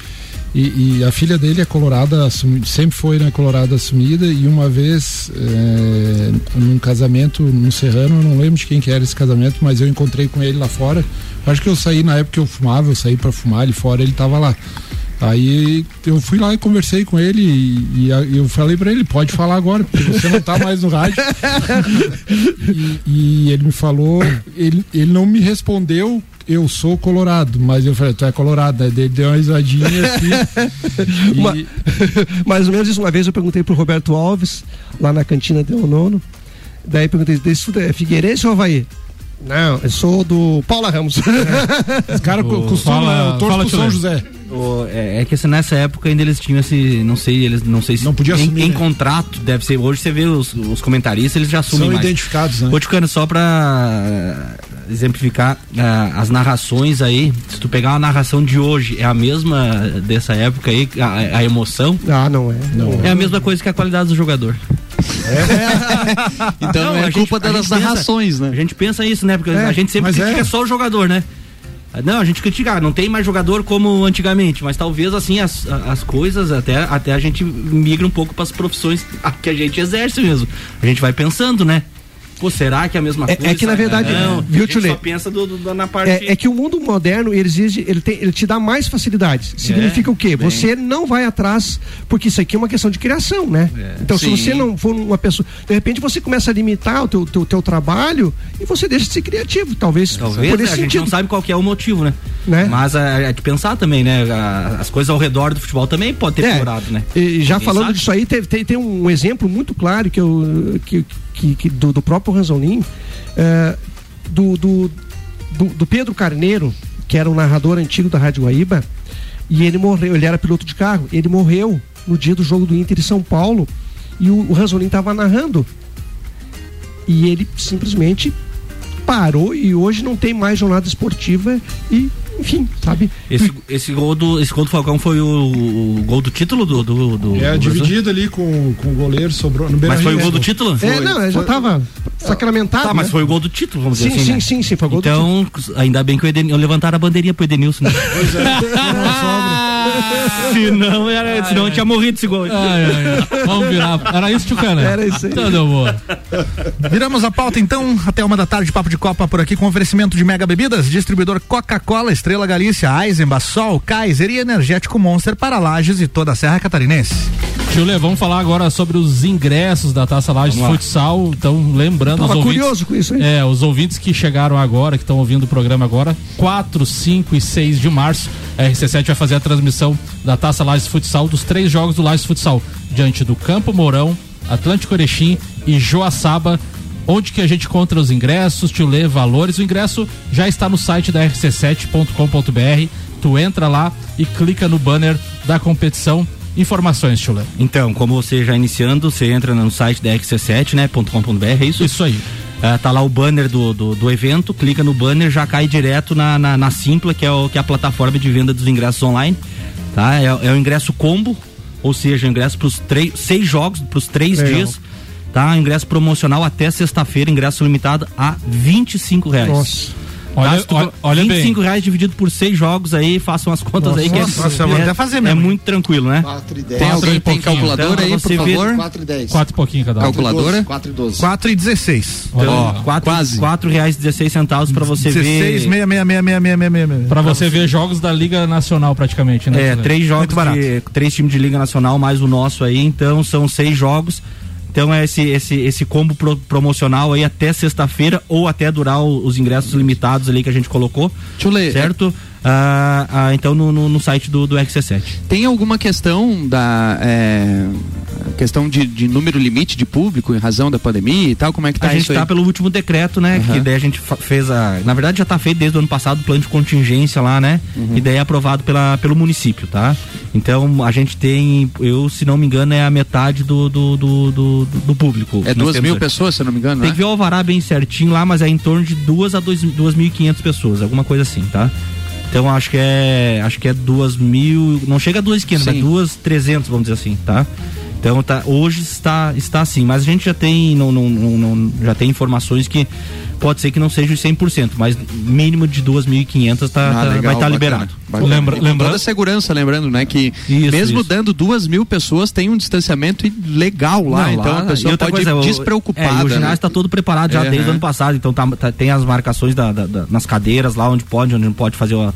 E, e, a filha dele é colorada, sempre foi né, colorada assumida e uma vez é, num casamento no Serrano, eu não lembro de quem que era esse casamento, mas eu encontrei com ele lá fora. Acho que eu saí na época que eu fumava, eu saí para fumar ali fora, ele tava lá. Aí eu fui lá e conversei com ele e, e eu falei para ele, pode falar agora, porque você não tá mais no rádio. <laughs> e, e, ele me falou, ele, ele não me respondeu, eu sou colorado, mas eu falei, tu é colorado, né? Ele deu uma risadinha assim. <laughs> uma, <laughs> mais ou menos isso, uma vez eu perguntei pro Roberto Alves, lá na cantina do Nono, daí perguntei, é Figueirense ou Havaí? Não, eu sou do Paula Ramos. É. Os caras costumam, eu torço pro São José. O, é, é, que assim, nessa época ainda eles tinham esse, não sei, eles não sei se não podia em, assumir, em né? contrato, deve ser. Hoje você vê os, os comentaristas, eles já assumem São mais. identificados, né? Boticano, só pra uh, exemplificar uh, as narrações aí, se tu pegar uma narração de hoje, é a mesma dessa época aí, a, a emoção? Ah, não é. Não. É a mesma coisa que a qualidade do jogador. É. <laughs> então não, é culpa gente, das narrações, pensa, né? A gente pensa isso, né? Porque a gente sempre critica só o jogador, né? Não, a gente critica, não tem mais jogador como antigamente, mas talvez assim as, as coisas até, até a gente migra um pouco para as profissões que a gente exerce mesmo. A gente vai pensando, né? Pô, será que é a mesma é, coisa? É que na verdade, não, viu, a gente só pensa do, do, na parte. É, é, que o mundo moderno ele exige, ele, tem, ele te dá mais facilidades. Significa é, o quê? Bem. Você não vai atrás, porque isso aqui é uma questão de criação, né? É, então, sim. se você não for uma pessoa, de repente você começa a limitar o teu, teu, teu trabalho e você deixa de ser criativo, talvez. Talvez por a esse gente sentido. não sabe qual é o motivo, né? Né? Mas é, de pensar também, né? As coisas ao redor do futebol também pode ter É, piorado, né? E já Ninguém falando sabe. disso aí, tem, tem, tem um exemplo muito claro que eu, que, que, que do, do próprio Ranzolin, é, do, do, do, do Pedro Carneiro, que era um narrador antigo da Rádio Guaíba, e ele morreu, ele era piloto de carro, ele morreu no dia do jogo do Inter em São Paulo, e o, o Ranzolin estava narrando. E ele simplesmente parou e hoje não tem mais jornada esportiva e enfim, sabe? Esse, esse, gol do, esse gol do Falcão foi o, o gol do título do. do, do É do dividido ali com, com o goleiro, sobrou no Beira Mas foi o gol do título? É, não, já tava sacramentado. Tá, mas né? foi o gol do título, vamos Sim, dizer assim. sim, né? sim, sim, foi o gol do Então, ainda bem que o Edenilson, levantaram a bandeirinha pro Edenilson. Né? Pois é, <laughs> <laughs> senão, era, senão eu tinha morrido esse gol. Ai, ai, ai. Vamos virar. Era isso, Tchucana? Era isso aí. Então deu boa. Viramos a pauta então, até uma da tarde, Papo de Copa por aqui com oferecimento de Mega Bebidas, distribuidor Coca-Cola, Estrela Galícia, Eisenbach, Sol, Kaiser e Energético Monster para Lages e toda a Serra Catarinense. Tio Lê, vamos falar agora sobre os ingressos da Taça Lages. Futsal. Então, lembrando Tava os ouvintes. curioso com isso, hein? É, os ouvintes que chegaram agora, que estão ouvindo o programa agora, 4, 5 e 6 de março, a RC7 vai fazer a transmissão da Taça Lages Futsal, dos três jogos do Lages Futsal, diante do Campo Mourão, Atlântico Erechim e Joaçaba. Onde que a gente encontra os ingressos, tio Lê, valores? O ingresso já está no site da rc7.com.br. Tu entra lá e clica no banner da competição. Informações, tio Lê. Então, como você já iniciando, você entra no site da XC7, né? .com.br, é isso? Isso aí. Ah, tá lá o banner do, do, do evento, clica no banner, já cai direto na, na, na Simpla, que é, o, que é a plataforma de venda dos ingressos online. Tá? É, é o ingresso combo, ou seja, o ingresso para os seis jogos, para os três Legal. dias. Tá? Ingresso promocional até sexta-feira, ingresso limitado a 25 reais. Nossa. Olha, olha, olha bem. 25 reais dividido por seis jogos aí, façam as contas aí. Que Nossa, é, vou é, até fazer é mesmo. muito tranquilo, né? 4 e 10. Tem alguém e tem calculadora Então, aí, por favor? 4 e 10. Quatro e pouquinho cada um. Calculadora? 4 e 12. 4 e 16. Olha Ó, quatro, quase. quatro reais e 16 centavos pra você 16, ver. 6, 6, 6, 6, 6, 6, Pra você ver jogos da Liga Nacional praticamente, né? É, três jogos, de, três times de Liga Nacional, mais o nosso aí, então são seis jogos. Então é esse, esse, esse combo pro- promocional aí até sexta-feira ou até durar os ingressos limitados ali que a gente colocou. Deixa eu ler. Ah, ah, então no, no, no site do, do XC7. Tem alguma questão da é, questão de, de número limite de público em razão da pandemia e tal? Como é que tá a gente isso aí? tá pelo último decreto, né? Aham. Que daí a gente fez a. Na verdade já tá feito desde o ano passado o plano de contingência lá, né? Uhum. E daí é aprovado pela, pelo município, tá? Então a gente tem, eu, se não me engano, é a metade do, do, do, do, do público. É duas mil aqui. pessoas, se não me engano, Tem né? que ver o alvará bem certinho lá, mas é em torno de duas a dois- 2.500 pessoas, alguma coisa assim, tá? Então acho que é, acho que é duas mil, não chega a duas quinhentos, Sim. mas duas trezentos, vamos dizer assim, tá? Então tá, hoje está, está assim, mas a gente já tem, não, não, não já tem informações que pode ser que não seja os 100%, mas mínimo de 2.500 tá, Ah, tá- legal, vai estar bacana. liberado. Bacana. Lembra- lembrando- toda a segurança, lembrando, né, que Isso, mesmo isso. dando duas mil pessoas tem um distanciamento legal lá, Não, então lá- a pessoa outra pode coisa, ir despreocupada. É, o ginásio né? está todo preparado já Uhum. desde o ano passado, então tá- tá- tem as marcações da- da- da- nas cadeiras lá onde pode, onde não pode fazer o,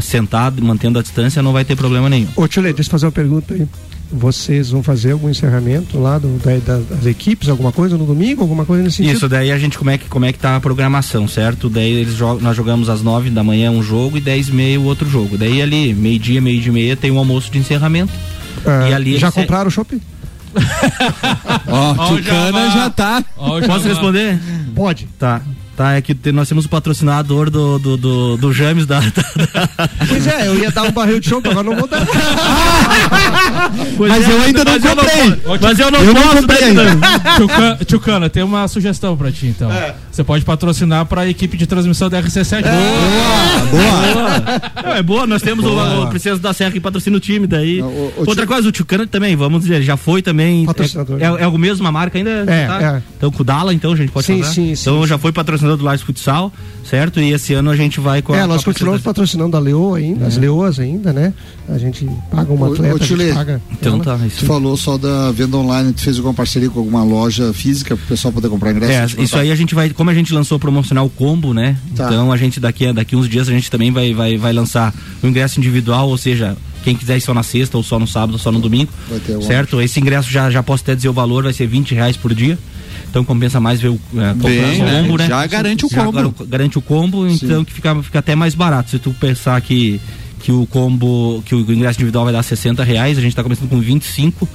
sentado, mantendo a distância, não vai ter problema nenhum. Ô, Tio deixa eu fazer uma pergunta aí. Vocês vão fazer algum encerramento lá do, da- da- das equipes, alguma coisa no domingo, alguma coisa nesse sentido? Isso, daí a gente, como é que, como é que tá a programação, certo? Daí eles jogam, nós jogamos às nove da manhã um jogo e dez e meia o outro jogo. Daí ali, meio-dia, meio dia e meia, tem um almoço de encerramento. Ah, e ali já compraram o shopping? <laughs> Ó, Ó, o Tucana já tá. Ó, o Posso responder? Pode. Tá. Tá, é que te- nós temos o patrocinador do, do, do, do James da, <laughs> da- Pois é, eu ia dar um barril de chopp, agora não vou dar. <laughs> Pois Mas é, eu ainda não mas eu comprei. po- Mas eu não Eu não posso, ainda. <laughs> Tchucana, Tchucana, tem uma sugestão pra ti, então. Você pode patrocinar pra equipe de transmissão da RC7. Boa. Não, é boa, nós temos o, o Princesa da Serra que patrocina o time daí. Outra coisa, o Tchucana também, vamos dizer, já foi também. Patrocinador. É, é, é o mesmo a marca ainda? É, tá? é. Então com o Dala, então a gente pode Sim, falar? sim, sim, Então já foi patrocinador do Lages Futsal, certo? E esse ano a gente vai com a. É, nós a continuamos patrocinando a Leoa ainda, as Leoas ainda, né? A gente paga uma atleta, ô, gente Tchulê, paga. Então tá, Tu isso. falou só da venda online, tu fez alguma parceria com alguma loja física pro pessoal poder comprar ingresso? É, Tipo, isso tá. aí a gente vai, como a gente lançou o promocional combo, né? Tá. Então a gente daqui a daqui uns dias a gente também vai, vai, vai lançar o ingresso individual, ou seja, quem quiser ir só na sexta, ou só no sábado, ou só no domingo. Vai ter alguma- certo? Esse ingresso já, já posso até dizer o valor, vai ser 20 reais por dia. Então compensa mais ver o é, comprar Bem, o né? combo, né? Já garante o Já combo. gar- garante o combo, então que fica, fica até mais barato. Se tu pensar que, que o combo, que o ingresso individual vai dar 60 reais, a gente está começando com 25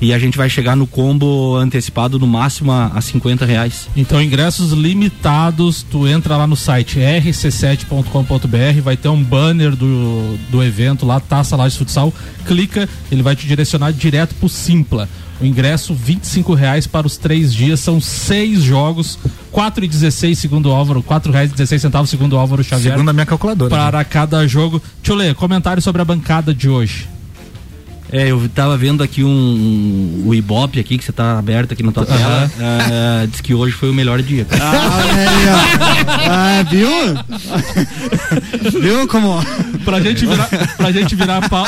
e a gente vai chegar no combo antecipado no máximo a, a 50 reais. Então, ingressos limitados, tu entra lá no site rc7.com.br, vai ter um banner do, do evento lá, Taça Lages Futsal, clica, ele vai te direcionar direto pro Simpla. O ingresso, 25 reais para os três dias, são seis jogos, quatro e 16 segundo o Álvaro, quatro reais e 16 centavos segundo o Álvaro Xavier. Segundo a minha calculadora. Para cada jogo. Ler, comentário sobre a bancada de hoje. É, eu tava vendo aqui um, um- o Ibope aqui, que você tá aberto aqui na tua tela. É, diz que hoje foi o melhor dia. cara. Ah, viu? <laughs> viu como? Pra gente virar, pra gente virar a pau.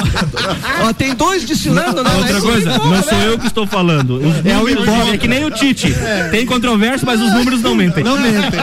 Ó, tem dois desfilando, né? Outra Mas- coisa, não sou eu que estou falando. Os É o Ibope. é que nem o Tite. Tem controvérsia, mas os números não mentem. Não mentem.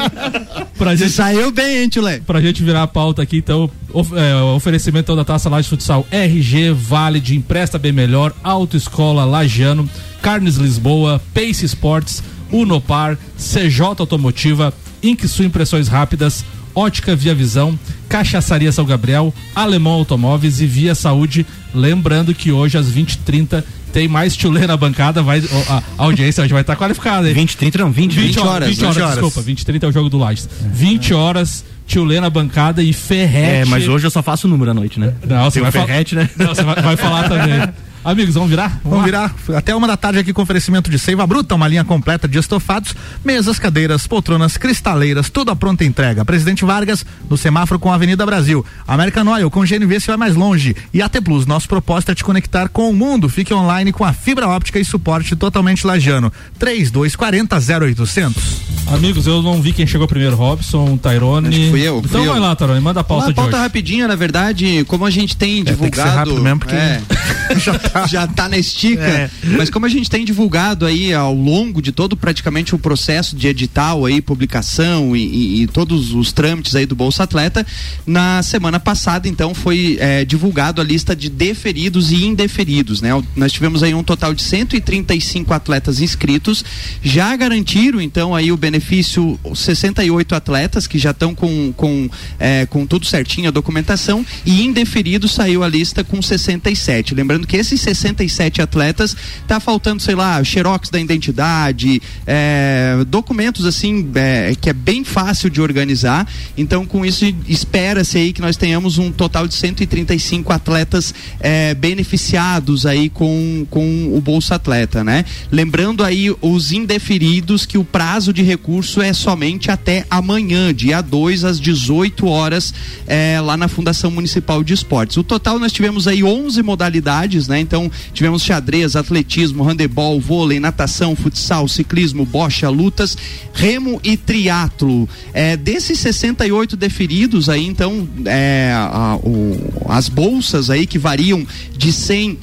Pra gente, Saiu bem, hein, Tchulé? pra gente virar a pauta aqui, então, of, é, oferecimento da Taça Laje Futsal RG, Vale de Empresta Bem Melhor, Autoescola Lagiano, Carnes Lisboa, Pace Sports, Unopar, CJ Automotiva, Inksu Impressões Rápidas, Ótica Via Visão, Cachaçaria São Gabriel, Alemão Automóveis e Via Saúde. Lembrando que hoje às 20h30 tem mais tchulê na bancada, vai, a, a audiência hoje vai estar qualificada, hein? 20, 30 não, 20, 20, 20 horas, 20 horas, desculpa, 20 e 30 é o jogo do Lages. 20 horas, Tchulê na bancada e Ferrete. É, mas hoje eu só faço número à noite, né? Não, você Tem vai falar- Ferrete, né? Não, você vai, vai falar também. <laughs> Amigos, vamos virar? Vamos lá? virar até uma da tarde aqui com oferecimento de Seiva Bruta, uma linha completa de estofados, mesas, cadeiras, poltronas, cristaleiras, tudo à pronta entrega. Presidente Vargas, no semáforo com a Avenida Brasil. American Oil, com GNV se vai mais longe. E AT Plus, nosso propósito é te conectar com o mundo. Fique online com a fibra óptica e suporte totalmente lagiano. 3240 0800. Amigos, eu não vi quem chegou primeiro, Robson, Tyrone. Fui eu, Então fui vai eu. lá, Tyrone, manda a pauta Uma de pauta hoje. rapidinha, na verdade, como a gente tem tem que ser divulgado. rápido mesmo, porque é, <laughs> já, <laughs> tá. na estica. É. Mas como a gente tem divulgado aí ao longo de todo praticamente o processo de edital aí, publicação e, e- e todos os trâmites aí do Bolsa Atleta, na semana passada, então, foi é, divulgado a lista de deferidos e indeferidos, né? Nós tivemos aí um total de 135 atletas inscritos, já garantiram então aí o benefício 68 atletas que já estão com, com, é, com tudo certinho a documentação e indeferido saiu a lista com 67. Lembrando que esses 67 atletas tá faltando, sei lá, xerox da identidade, é, documentos assim é, que é bem fácil de organizar. Então, com isso, espera-se aí que nós tenhamos um total de 135 atletas é, beneficiados aí com, com o Bolsa Atleta, né? Lembrando aí os indeferidos que o prazo de recurso recurso é somente até amanhã, dia 2 às 18 horas, é, lá na Fundação Municipal de Esportes. O total nós tivemos aí 11 modalidades, né? Então tivemos xadrez, atletismo, handebol, vôlei, natação, futsal, ciclismo, bocha, lutas, remo e triatlo. É, desses 68 deferidos aí, então, é, a- o- as bolsas aí que variam de 100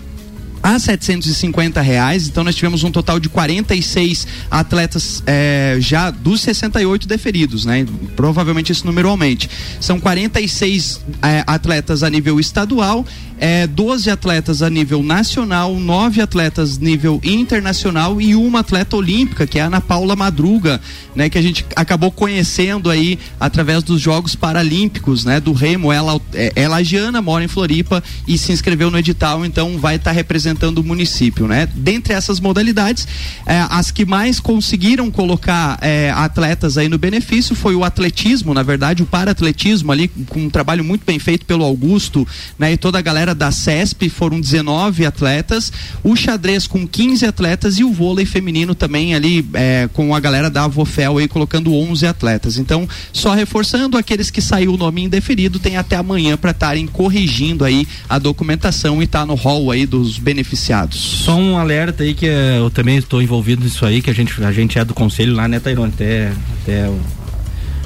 a 750 reais. Então nós tivemos um total de 46 atletas eh, já dos 68 deferidos, né? Provavelmente esse número aumente. São 46 eh, atletas a nível estadual. É, 12 atletas a nível nacional, 9 atletas nível internacional e uma atleta olímpica, que é a Ana Paula Madruga, né, que a gente acabou conhecendo aí através dos Jogos Paralímpicos, né, do Remo. Ela é, é lagiana, mora em Floripa e se inscreveu no edital, então vai estar representando o município, né? Dentre essas modalidades, é, as que mais conseguiram colocar é, atletas aí no benefício foi o atletismo, na verdade, o para-atletismo ali, com um trabalho muito bem feito pelo Augusto, né? E toda a galera da CESP foram 19 atletas, o xadrez com 15 atletas e o vôlei feminino também ali é, com a galera da Avofel aí colocando 11 atletas. Então, só reforçando, aqueles que saiu o nome indeferido tem até amanhã para estarem corrigindo aí a documentação e tá no hall aí dos beneficiados. Só um alerta aí que eh, eu também estou envolvido nisso aí, que a gente, a gente é do conselho lá, né, Tairone? Até, até o-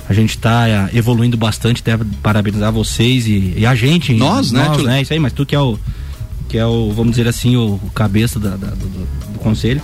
a gente está evoluindo bastante, até parabenizar vocês e, e a gente. Nós, né, Nós, né? Isso aí, mas tu que é o, que é o, vamos dizer assim, o, o cabeça da- da- do- do conselho.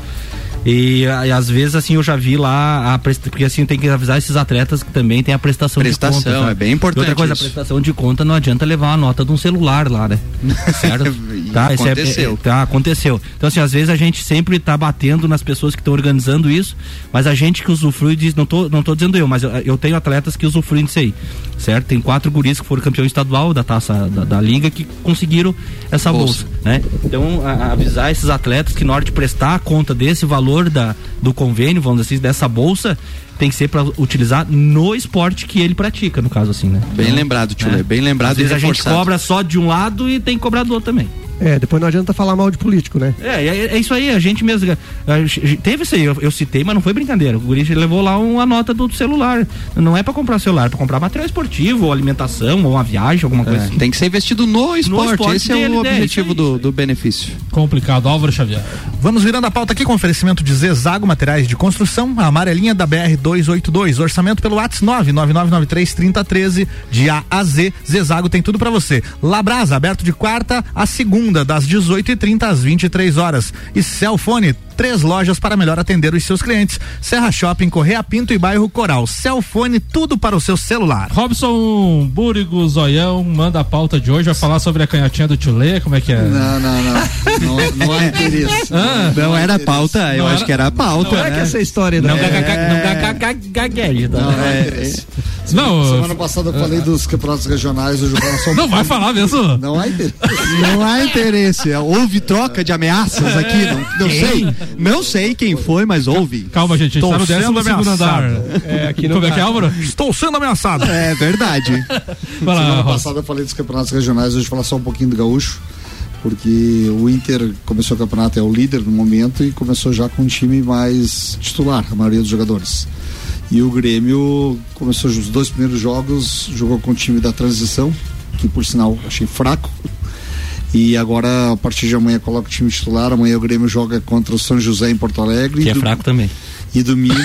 E, e às vezes assim eu já vi lá a porque assim tem que avisar esses atletas que também tem a prestação, Prestação, de conta. é bem importante E outra coisa, isso. a prestação de conta não adianta levar uma nota de um celular lá, né? <laughs> Certo? tá, é- aconteceu. é- tá, aconteceu. Então, assim, às vezes a gente sempre tá batendo nas pessoas que estão organizando isso, mas a gente que usufrui diz, não tô, não tô dizendo eu, mas eu, eu tenho atletas que usufruem disso aí, certo? Tem quatro guris que foram campeão estadual da taça da, da liga que conseguiram essa bolsa, Bolsa. né? Então, a- a avisar esses atletas que na hora de prestar a conta desse valor da, do convênio, vamos dizer assim, dessa bolsa, tem que ser para utilizar no esporte que ele pratica, no caso assim, né? Bem Então, lembrado, Tio né? Bem lembrado Às vezes a gente cobra só de um lado e tem que cobrar do outro também. É, depois não adianta falar mal de político, né? É, é, é isso aí, a gente mesmo. a gente- teve isso aí, eu, eu citei, mas não foi brincadeira. O Guri levou lá uma nota do celular. Não é pra comprar celular, é pra comprar material esportivo, ou alimentação, ou uma viagem, alguma coisa É, assim. tem que ser investido no esporte, esporte esse é dele, o né? objetivo Isso aí, do, do benefício. Complicado, Álvaro Xavier. Vamos virando a pauta aqui com oferecimento de Zezago Materiais de Construção, a amarelinha da BR 282, orçamento pelo WhatsApp 999933013 de A a Z. Zezago tem tudo pra você. Labrasa aberto de quarta a segunda das 18h30 às 23 horas. E Celfone Três lojas para melhor atender os seus clientes. Serra Shopping, Correia Pinto e Bairro Coral. Celfone, tudo para o seu celular. Robson Búrigo Zoião manda a pauta de hoje, vai falar sobre a canhotinha do Tchulê, como é que é? Não, não, não. Não, não há interesse. Ah, não era pauta, eu Não acho era- que era pauta, Não é né? que essa história Não tá? Não, não há É, interesse. Não, Semana passada eu falei dos campeonatos regionais, hoje eu falo só Não vai falar mesmo? Não há interesse. Não há interesse. Houve troca de ameaças aqui. Não, não sei. Não sei quem foi, mas houve. Calma, gente, a gente Tô tá no décimo sendo segundo andar. ameaçado. É, aqui no Como é que é, Álvaro? Estou sendo ameaçado. É verdade. <laughs> Vai lá, Semana passada eu falei dos campeonatos regionais, hoje eu vou falar só um pouquinho do gaúcho. Porque o Inter começou o campeonato, é o líder no momento e começou já com um time mais titular, a maioria dos jogadores. E o Grêmio começou os dois primeiros jogos, jogou com o time da transição, que por sinal achei fraco. E agora, a partir de amanhã, coloca o time titular. Amanhã o Grêmio joga contra o São José em Porto Alegre. Que é E fraco também. e domingo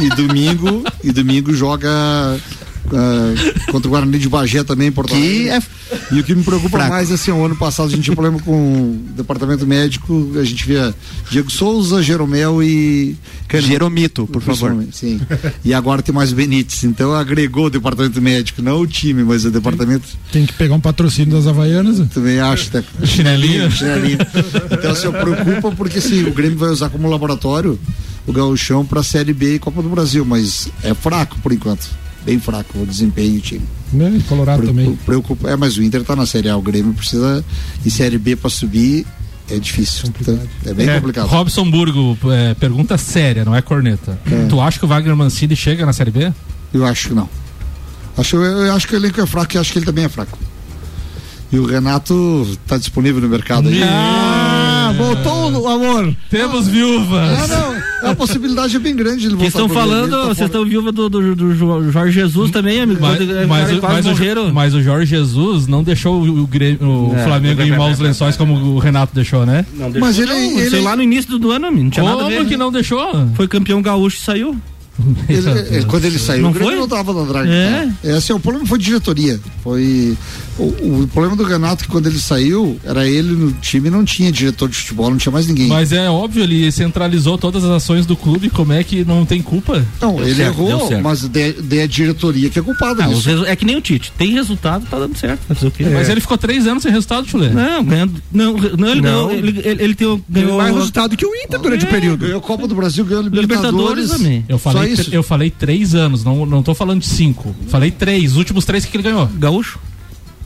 e, e domingo e domingo joga ah, contra o Guarani de Bagé também em Porto Alegre. é E o que me preocupa fraco. mais assim, o ano passado a gente tinha problema com o departamento médico, a gente via Diego Souza, Jeromel e. Jeromito, por favor. Sim. E agora tem mais Benítez. Então agregou o departamento médico, não o time, mas o departamento Tem que pegar um patrocínio das Havaianas. né? também acho. Tá? Chinelinho? Chinelinho. Então se preocupa porque assim, o Grêmio vai usar como laboratório o gauchão para Série B e Copa do Brasil, mas é fraco por enquanto. Bem fraco o desempenho do time. Né? E Colorado Pre- também. Preocupa, é, mas o Inter tá na Série A, o Grêmio precisa e Série B para subir é difícil. Então, é bem É, complicado. Robson Burgo, é, pergunta séria, não é corneta. É. Tu acha que o Wagner Mancini chega na Série B? Eu acho que não. Acho, eu, eu acho que o elenco é fraco e acho que ele também é fraco. E o Renato tá disponível no mercado aí. Ah, voltou o amor. Temos viúvas. Não, não. A possibilidade é bem grande. Ele Vocês estão falando, tá vocês estão viúva do, do, do Jo- Jorge Jesus também, amigo. Mas, mas, o- mas, o, mas o Jorge Jesus não deixou o, o Grêmio- o É, Flamengo é, em é, maus é, lençóis como o Renato deixou, né? Não deixou, não, sei lá no início do ano, amigo, não tinha nada a ver. Como que não deixou? Foi campeão gaúcho e saiu. <laughs> Ele- é, quando ele saiu, Não o Grêmio foi? não tava na draga. É. É. Esse é o problema foi diretoria. Foi o, o problema do Renato que quando ele saiu, era ele no time, não tinha diretor de futebol, não tinha mais ninguém. Mas é óbvio, ele centralizou todas as ações do clube, como é que não tem culpa? Não, Deu ele certo, errou, mas de, de a diretoria que é culpada Ah, é que nem o Tite. Tem resultado, tá dando certo. O quê? Mas ele ficou três anos sem resultado, Chulé. Não, ganhando. Não, não ele Não. ganhou. Ele, ele, ele tem, ganhou. mais resultado que o Inter durante o período. Ganhou a Copa do Brasil, ganhou a Libertadores Libertadores. também. Eu falei, isso. eu falei três anos, não, não tô falando de cinco. Falei três, os últimos três que ele ganhou. Gaúcho?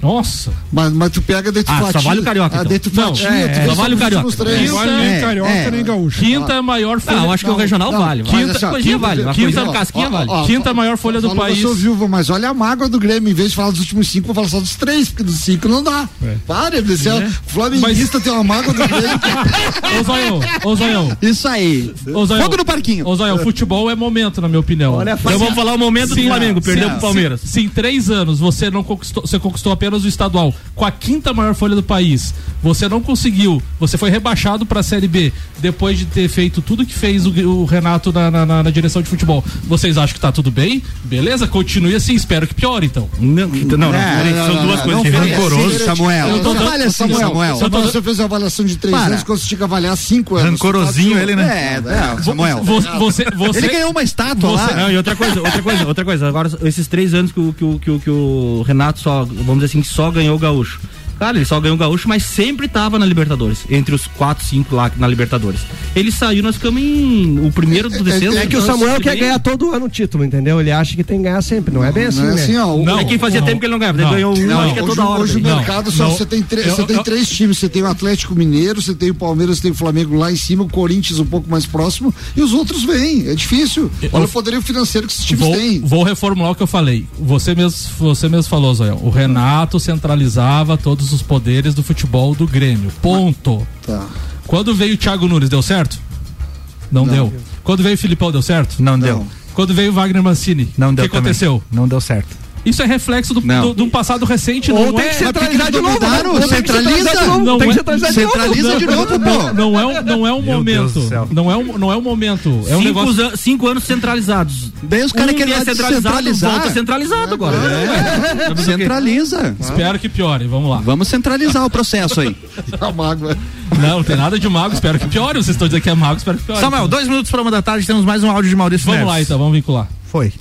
Nossa. Mas, mas tu pega tu Ah, só fatia. vale o Carioca, Ah, então. tu Não, fatia, é, é, só vale o Carioca. Quinta- Vale nem É, carioca, é. nem gaúcho. Quinta maior folha. Não, eu acho que o regional não, vale. mas Quinta, assim, coisinha quinta- vale. Quinta- casquinha Ó, vale. ó, Quinta maior folha do país. Eu sou viúva, mas olha a mágoa do Grêmio. Em vez de falar dos últimos cinco, vou falar só dos três, porque dos cinco não dá. Para, desse É. Flamenguista tem uma mágoa do <laughs> Grêmio. Ô Zoião, ô Zoião. Isso aí. Ô Zoião. Fogo no parquinho. Ô Zoião, futebol é momento, na minha opinião. Olha, Então vamos falar o momento do Flamengo. Perdeu pro Palmeiras. Se, se em três anos você não conquistou, você conquistou apenas o estadual com a quinta maior folha do país, você não conseguiu, você foi rebaixado pra Série B depois de ter feito tudo que fez o, o Renato na, na- na- na direção de futebol. Vocês acham que tá tudo bem? Beleza? Continue assim, espero que piore então. Não, não, não, É, peraí, não, são não, duas não, coisas não, diferentes. Rancoroso, Samuel. Eu tô Não dando- assim, Samuel. Samuel. Tô- Você fez a avaliação de três Para. anos quando você tinha que avaliar cinco anos. Rancorosinho ele, né? É, é, Samuel. Vo- Você, você, Ele ganhou uma estátua lá. Não, e outra coisa, outra coisa, outra coisa. Agora, esses três anos que o, que o, que o, que o Renato só, vamos dizer assim, só ganhou o gaúcho. Cara, ele só ganhou o gaúcho, mas sempre tava na Libertadores. Entre os quatro, cinco lá na Libertadores. Ele saiu, nós ficamos em o primeiro do descenso. É que o nós Samuel quer ganhar todo ano o título, entendeu? Ele acha que tem que ganhar sempre. Não é bem assim, Não é né? assim, ó. o- Não, É que fazia não, tempo que ele não ganhava. não, ele ganhou um, Não, acho que é hoje, toda hora. hoje o Não, mercado só não. você tem, Eu- você tem eu- três times, você tem o Atlético Mineiro, você tem o Palmeiras, você tem o Flamengo lá em cima, o Corinthians um pouco mais próximo e os outros vêm. É difícil. Olha o poderio financeiro que esses times Vou, têm. vou reformular o que eu falei. Você mesmo, você mesmo falou, Zoel. O Renato centralizava todos os poderes do futebol do Grêmio. Ponto. Tá. Quando veio o Thiago Nunes, deu certo? Não, Não. deu. Quando veio o Filipão, deu certo? Não, Não. deu. Quando veio o Wagner Mancini, Não o que deu também. aconteceu? Não deu certo. Isso é reflexo do, do, de um passado recente, Ou não tem é? que centralizar de novo. Claro, né? Ou tem que centralizar centraliza. de novo, Não Tem que é- centralizar de novo. Centraliza de novo, pô. Não, não é um, não é um Deus momento. do. Não é um, não é um momento. É um cinco, negócio. an- cinco anos centralizados. Daí os caras um querem que é centralizado, volta centralizado agora. É. Centraliza. Espero que piore. Vamos lá. Vamos centralizar o processo aí. <laughs> A mágoa. Não, não tem nada de mago. Espero que piore. Vocês estão dizendo que é mago. Espero que piore. Samuel, dois minutos para uma da tarde, temos mais um áudio de Maurício Vamos Neves. lá então, vamos vincular. Foi.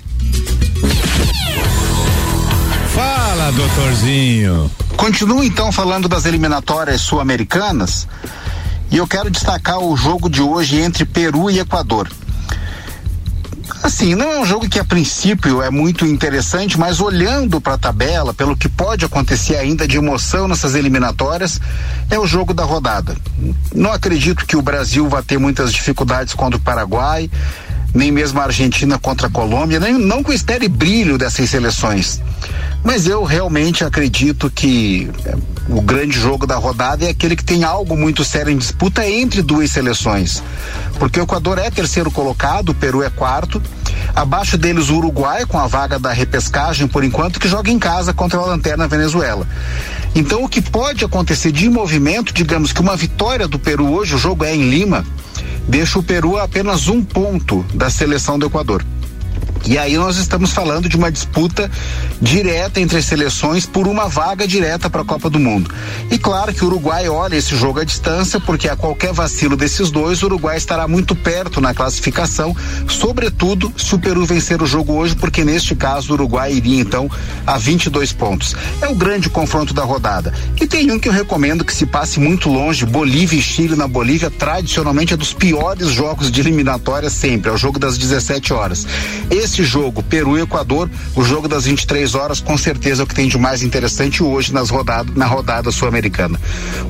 Fala, doutorzinho. Continuo então falando das eliminatórias sul-americanas e eu quero destacar o jogo de hoje entre Peru e Equador. Assim, não é um jogo que a princípio é muito interessante, mas olhando para a tabela, pelo que pode acontecer ainda de emoção nessas eliminatórias, é o jogo da rodada. Não acredito que o Brasil vá ter muitas dificuldades contra o Paraguai, nem mesmo a Argentina contra a Colômbia, nem, não o estéreo brilho dessas seleções. Mas eu realmente acredito que é, o grande jogo da rodada é aquele que tem algo muito sério em disputa entre duas seleções. Porque o Equador é terceiro colocado, o Peru é quarto. Abaixo deles o Uruguai, com a vaga da repescagem por enquanto, que joga em casa contra a Lanterna Venezuela. Então o que pode acontecer de movimento, digamos que uma vitória do Peru hoje, o jogo é em Lima, deixa o Peru a apenas um ponto da seleção do Equador. E aí nós estamos falando de uma disputa direta entre as seleções por uma vaga direta para a Copa do Mundo. E claro que o Uruguai olha esse jogo à distância, porque a qualquer vacilo desses dois, o Uruguai estará muito perto na classificação, sobretudo se o Peru vencer o jogo hoje, porque neste caso o Uruguai iria então a 22 pontos. É o grande confronto da rodada. E tem um que eu recomendo que se passe muito longe, Bolívia e Chile na Bolívia, tradicionalmente é dos piores jogos de eliminatória sempre, é o jogo das 17 horas. Esse jogo, Peru e Equador, o jogo das 23 horas, com certeza é o que tem de mais interessante hoje nas rodadas, na rodada sul-americana.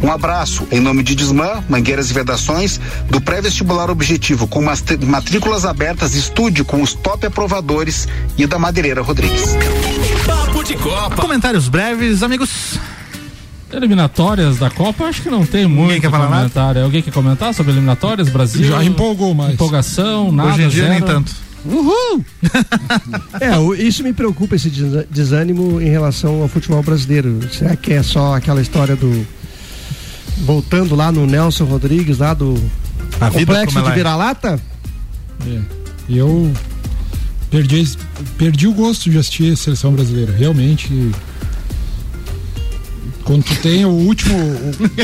Um abraço em nome de Desmã, Mangueiras e Vedações, do pré-vestibular objetivo, com matrículas abertas, estúdio com os top aprovadores e da Madeireira Rodrigues. Papo de Copa. Comentários breves, amigos. Eliminatórias da Copa, acho que não tem muito quer falar comentário. Alguém quer comentar sobre eliminatórias? Brasil? Já empolgou mais. Empolgação, nada, Hoje em dia zero. nem tanto. Uhul! é, isso me preocupa, esse desânimo em relação ao futebol brasileiro. Será que é só aquela história do. Voltando lá no Nelson Rodrigues, lá do A vida complexo de é. vira-lata? É. Eu perdi, perdi o gosto de assistir a seleção brasileira. Realmente. Quando tu tem o último.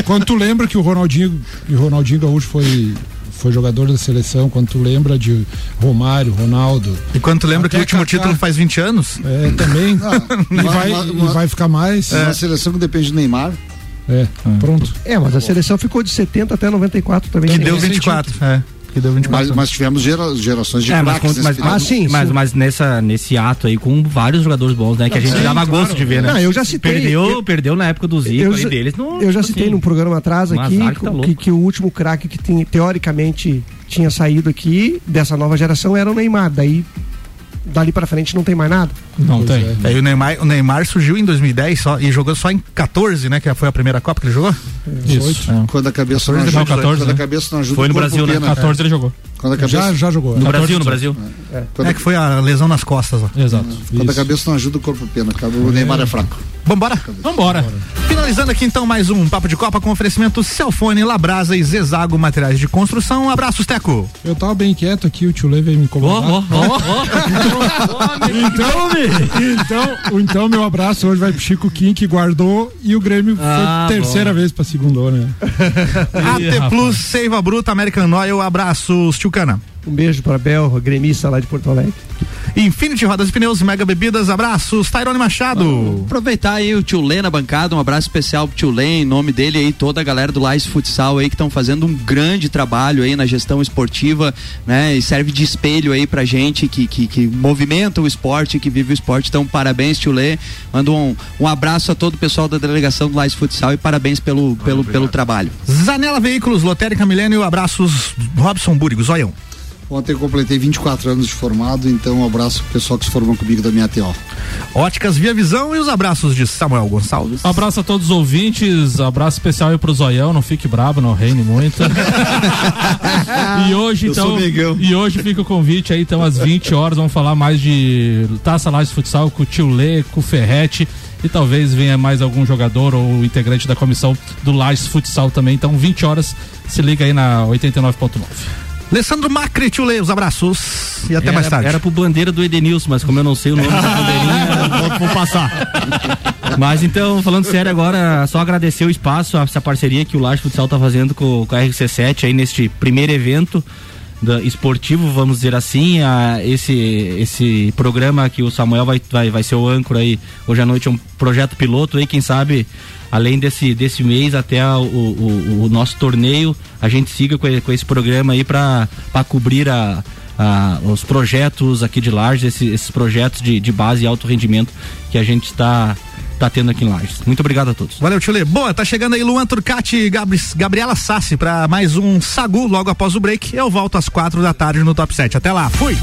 quando tu lembra que o Ronaldinho, o Ronaldinho Gaúcho foi, foi jogador da seleção, quando tu lembra de Romário, Ronaldo. E quando tu lembra que o último Kaká. título faz 20 anos? É, também. <laughs> e, Uma- vai, uma- e uma- vai ficar mais. Uma seleção que depende do Neymar. É, pronto. É, mas a seleção ficou de 70 até 94 também. Que deu 24, é. Que deu 24. Mas, mas tivemos gera- gerações de É, mas, craques mas, nesse final. Ah, sim, mas, sim. mas nessa, nesse ato aí, com vários jogadores bons, né? Que a gente Sim, dava claro. gosto de ver, né? Não, eu já citei- Perdeu, eu- perdeu na época do Zico Eu deles. Não, Eu já citei assim, num programa atrás aqui que tá que, que o último craque que tinha- teoricamente tinha saído aqui dessa nova geração era o Neymar. Daí, dali pra frente não tem mais nada. Não tem. é. Aí o Neymar, o Neymar surgiu em 2010 só, e jogou só em 14, né? Que foi a primeira Copa que ele jogou? Isso. É. Quando a cabeça não 14, ajuda, não, 14, quando a né? cabeça não ajuda, Foi no Brasil, né? pena. 14 ele jogou. Quando a cabeça, Já, já jogou. No 14 Brasil, no só. Brasil. quando, É que foi a lesão nas costas, ó. Exato. quando a Isso. cabeça não ajuda, o corpo pena. O Neymar é fraco. Vambora? Vambora. Finalizando aqui então mais um Papo de Copa com oferecimento Celfone, Labrasa e Zezago Materiais de Construção. Abraços, Teco. Eu tava bem quieto aqui, o tio Lê veio me incomodar. Ó, ó, ó, <laughs> Então, então, então, meu abraço hoje vai pro Chico Kim, que guardou, e o Grêmio Ah, foi terceira bom. vez pra segunda, né? <laughs> AT. Plus, Seiva Bruta, American Oil. Abraços, Tchucana. Um beijo para Bel, gremista lá de Porto Alegre. Infinity Rodas e Pneus, Mega Bebidas. Abraços, Tairone Machado. Aproveitar aí o tio Lê na bancada, um abraço especial pro tio Lê, em nome dele aí, toda a galera do Lais Futsal aí que estão fazendo um grande trabalho aí na gestão esportiva, né? E serve de espelho aí pra gente que, que, que movimenta o esporte, que vive o esporte. Então, parabéns, tio Lê. Mando um, um abraço a todo o pessoal da delegação do Lais Futsal e parabéns pelo, pelo, pelo trabalho. Zanela Veículos, Lotérica Milênio. Abraços, Robson Burgos, Zoião. Ontem eu completei 24 anos de formado, então um abraço pro pessoal que se formou comigo da minha TO. Óticas Via Visão e os abraços de Samuel Gonçalves. Abraço a todos os ouvintes, abraço especial aí pro Zoião, não fique brabo, não reine muito. <laughs> e hoje, Eu então. E hoje fica o convite aí, então, às 20 horas, vamos falar mais de Taça Lages Futsal com o tio Lê, com o Ferrete. E talvez venha mais algum jogador ou integrante da comissão do Lages Futsal também. Então, 20 horas, se liga aí na 89.9. Alessandro Macri, tio Lê, os abraços. E até era, mais tarde. Era pro bandeira do Edenilson, mas como eu não sei o nome da bandeirinha, <laughs> vou, vou passar. Mas então, falando sério agora, só agradecer o espaço, essa parceria que o Laje Futsal tá fazendo com, com a RC7 aí neste primeiro evento da- esportivo, vamos dizer assim, a, esse, esse programa que o Samuel vai, vai, vai ser o âncora aí hoje à noite, é um projeto piloto aí, quem sabe além desse, desse mês até o, o, o nosso torneio, a gente siga com, com esse programa aí para cobrir a, os projetos aqui de Lages, esse- esses projetos de, de base e alto rendimento que a gente está tá tendo aqui em Lages. Muito obrigado a todos. Valeu, Lê. Boa, tá chegando aí Luan Turcati e Gabri- Gabriela Sassi pra mais um Sagu logo após o break. Eu volto às quatro da tarde no Top 7. Até lá, fui!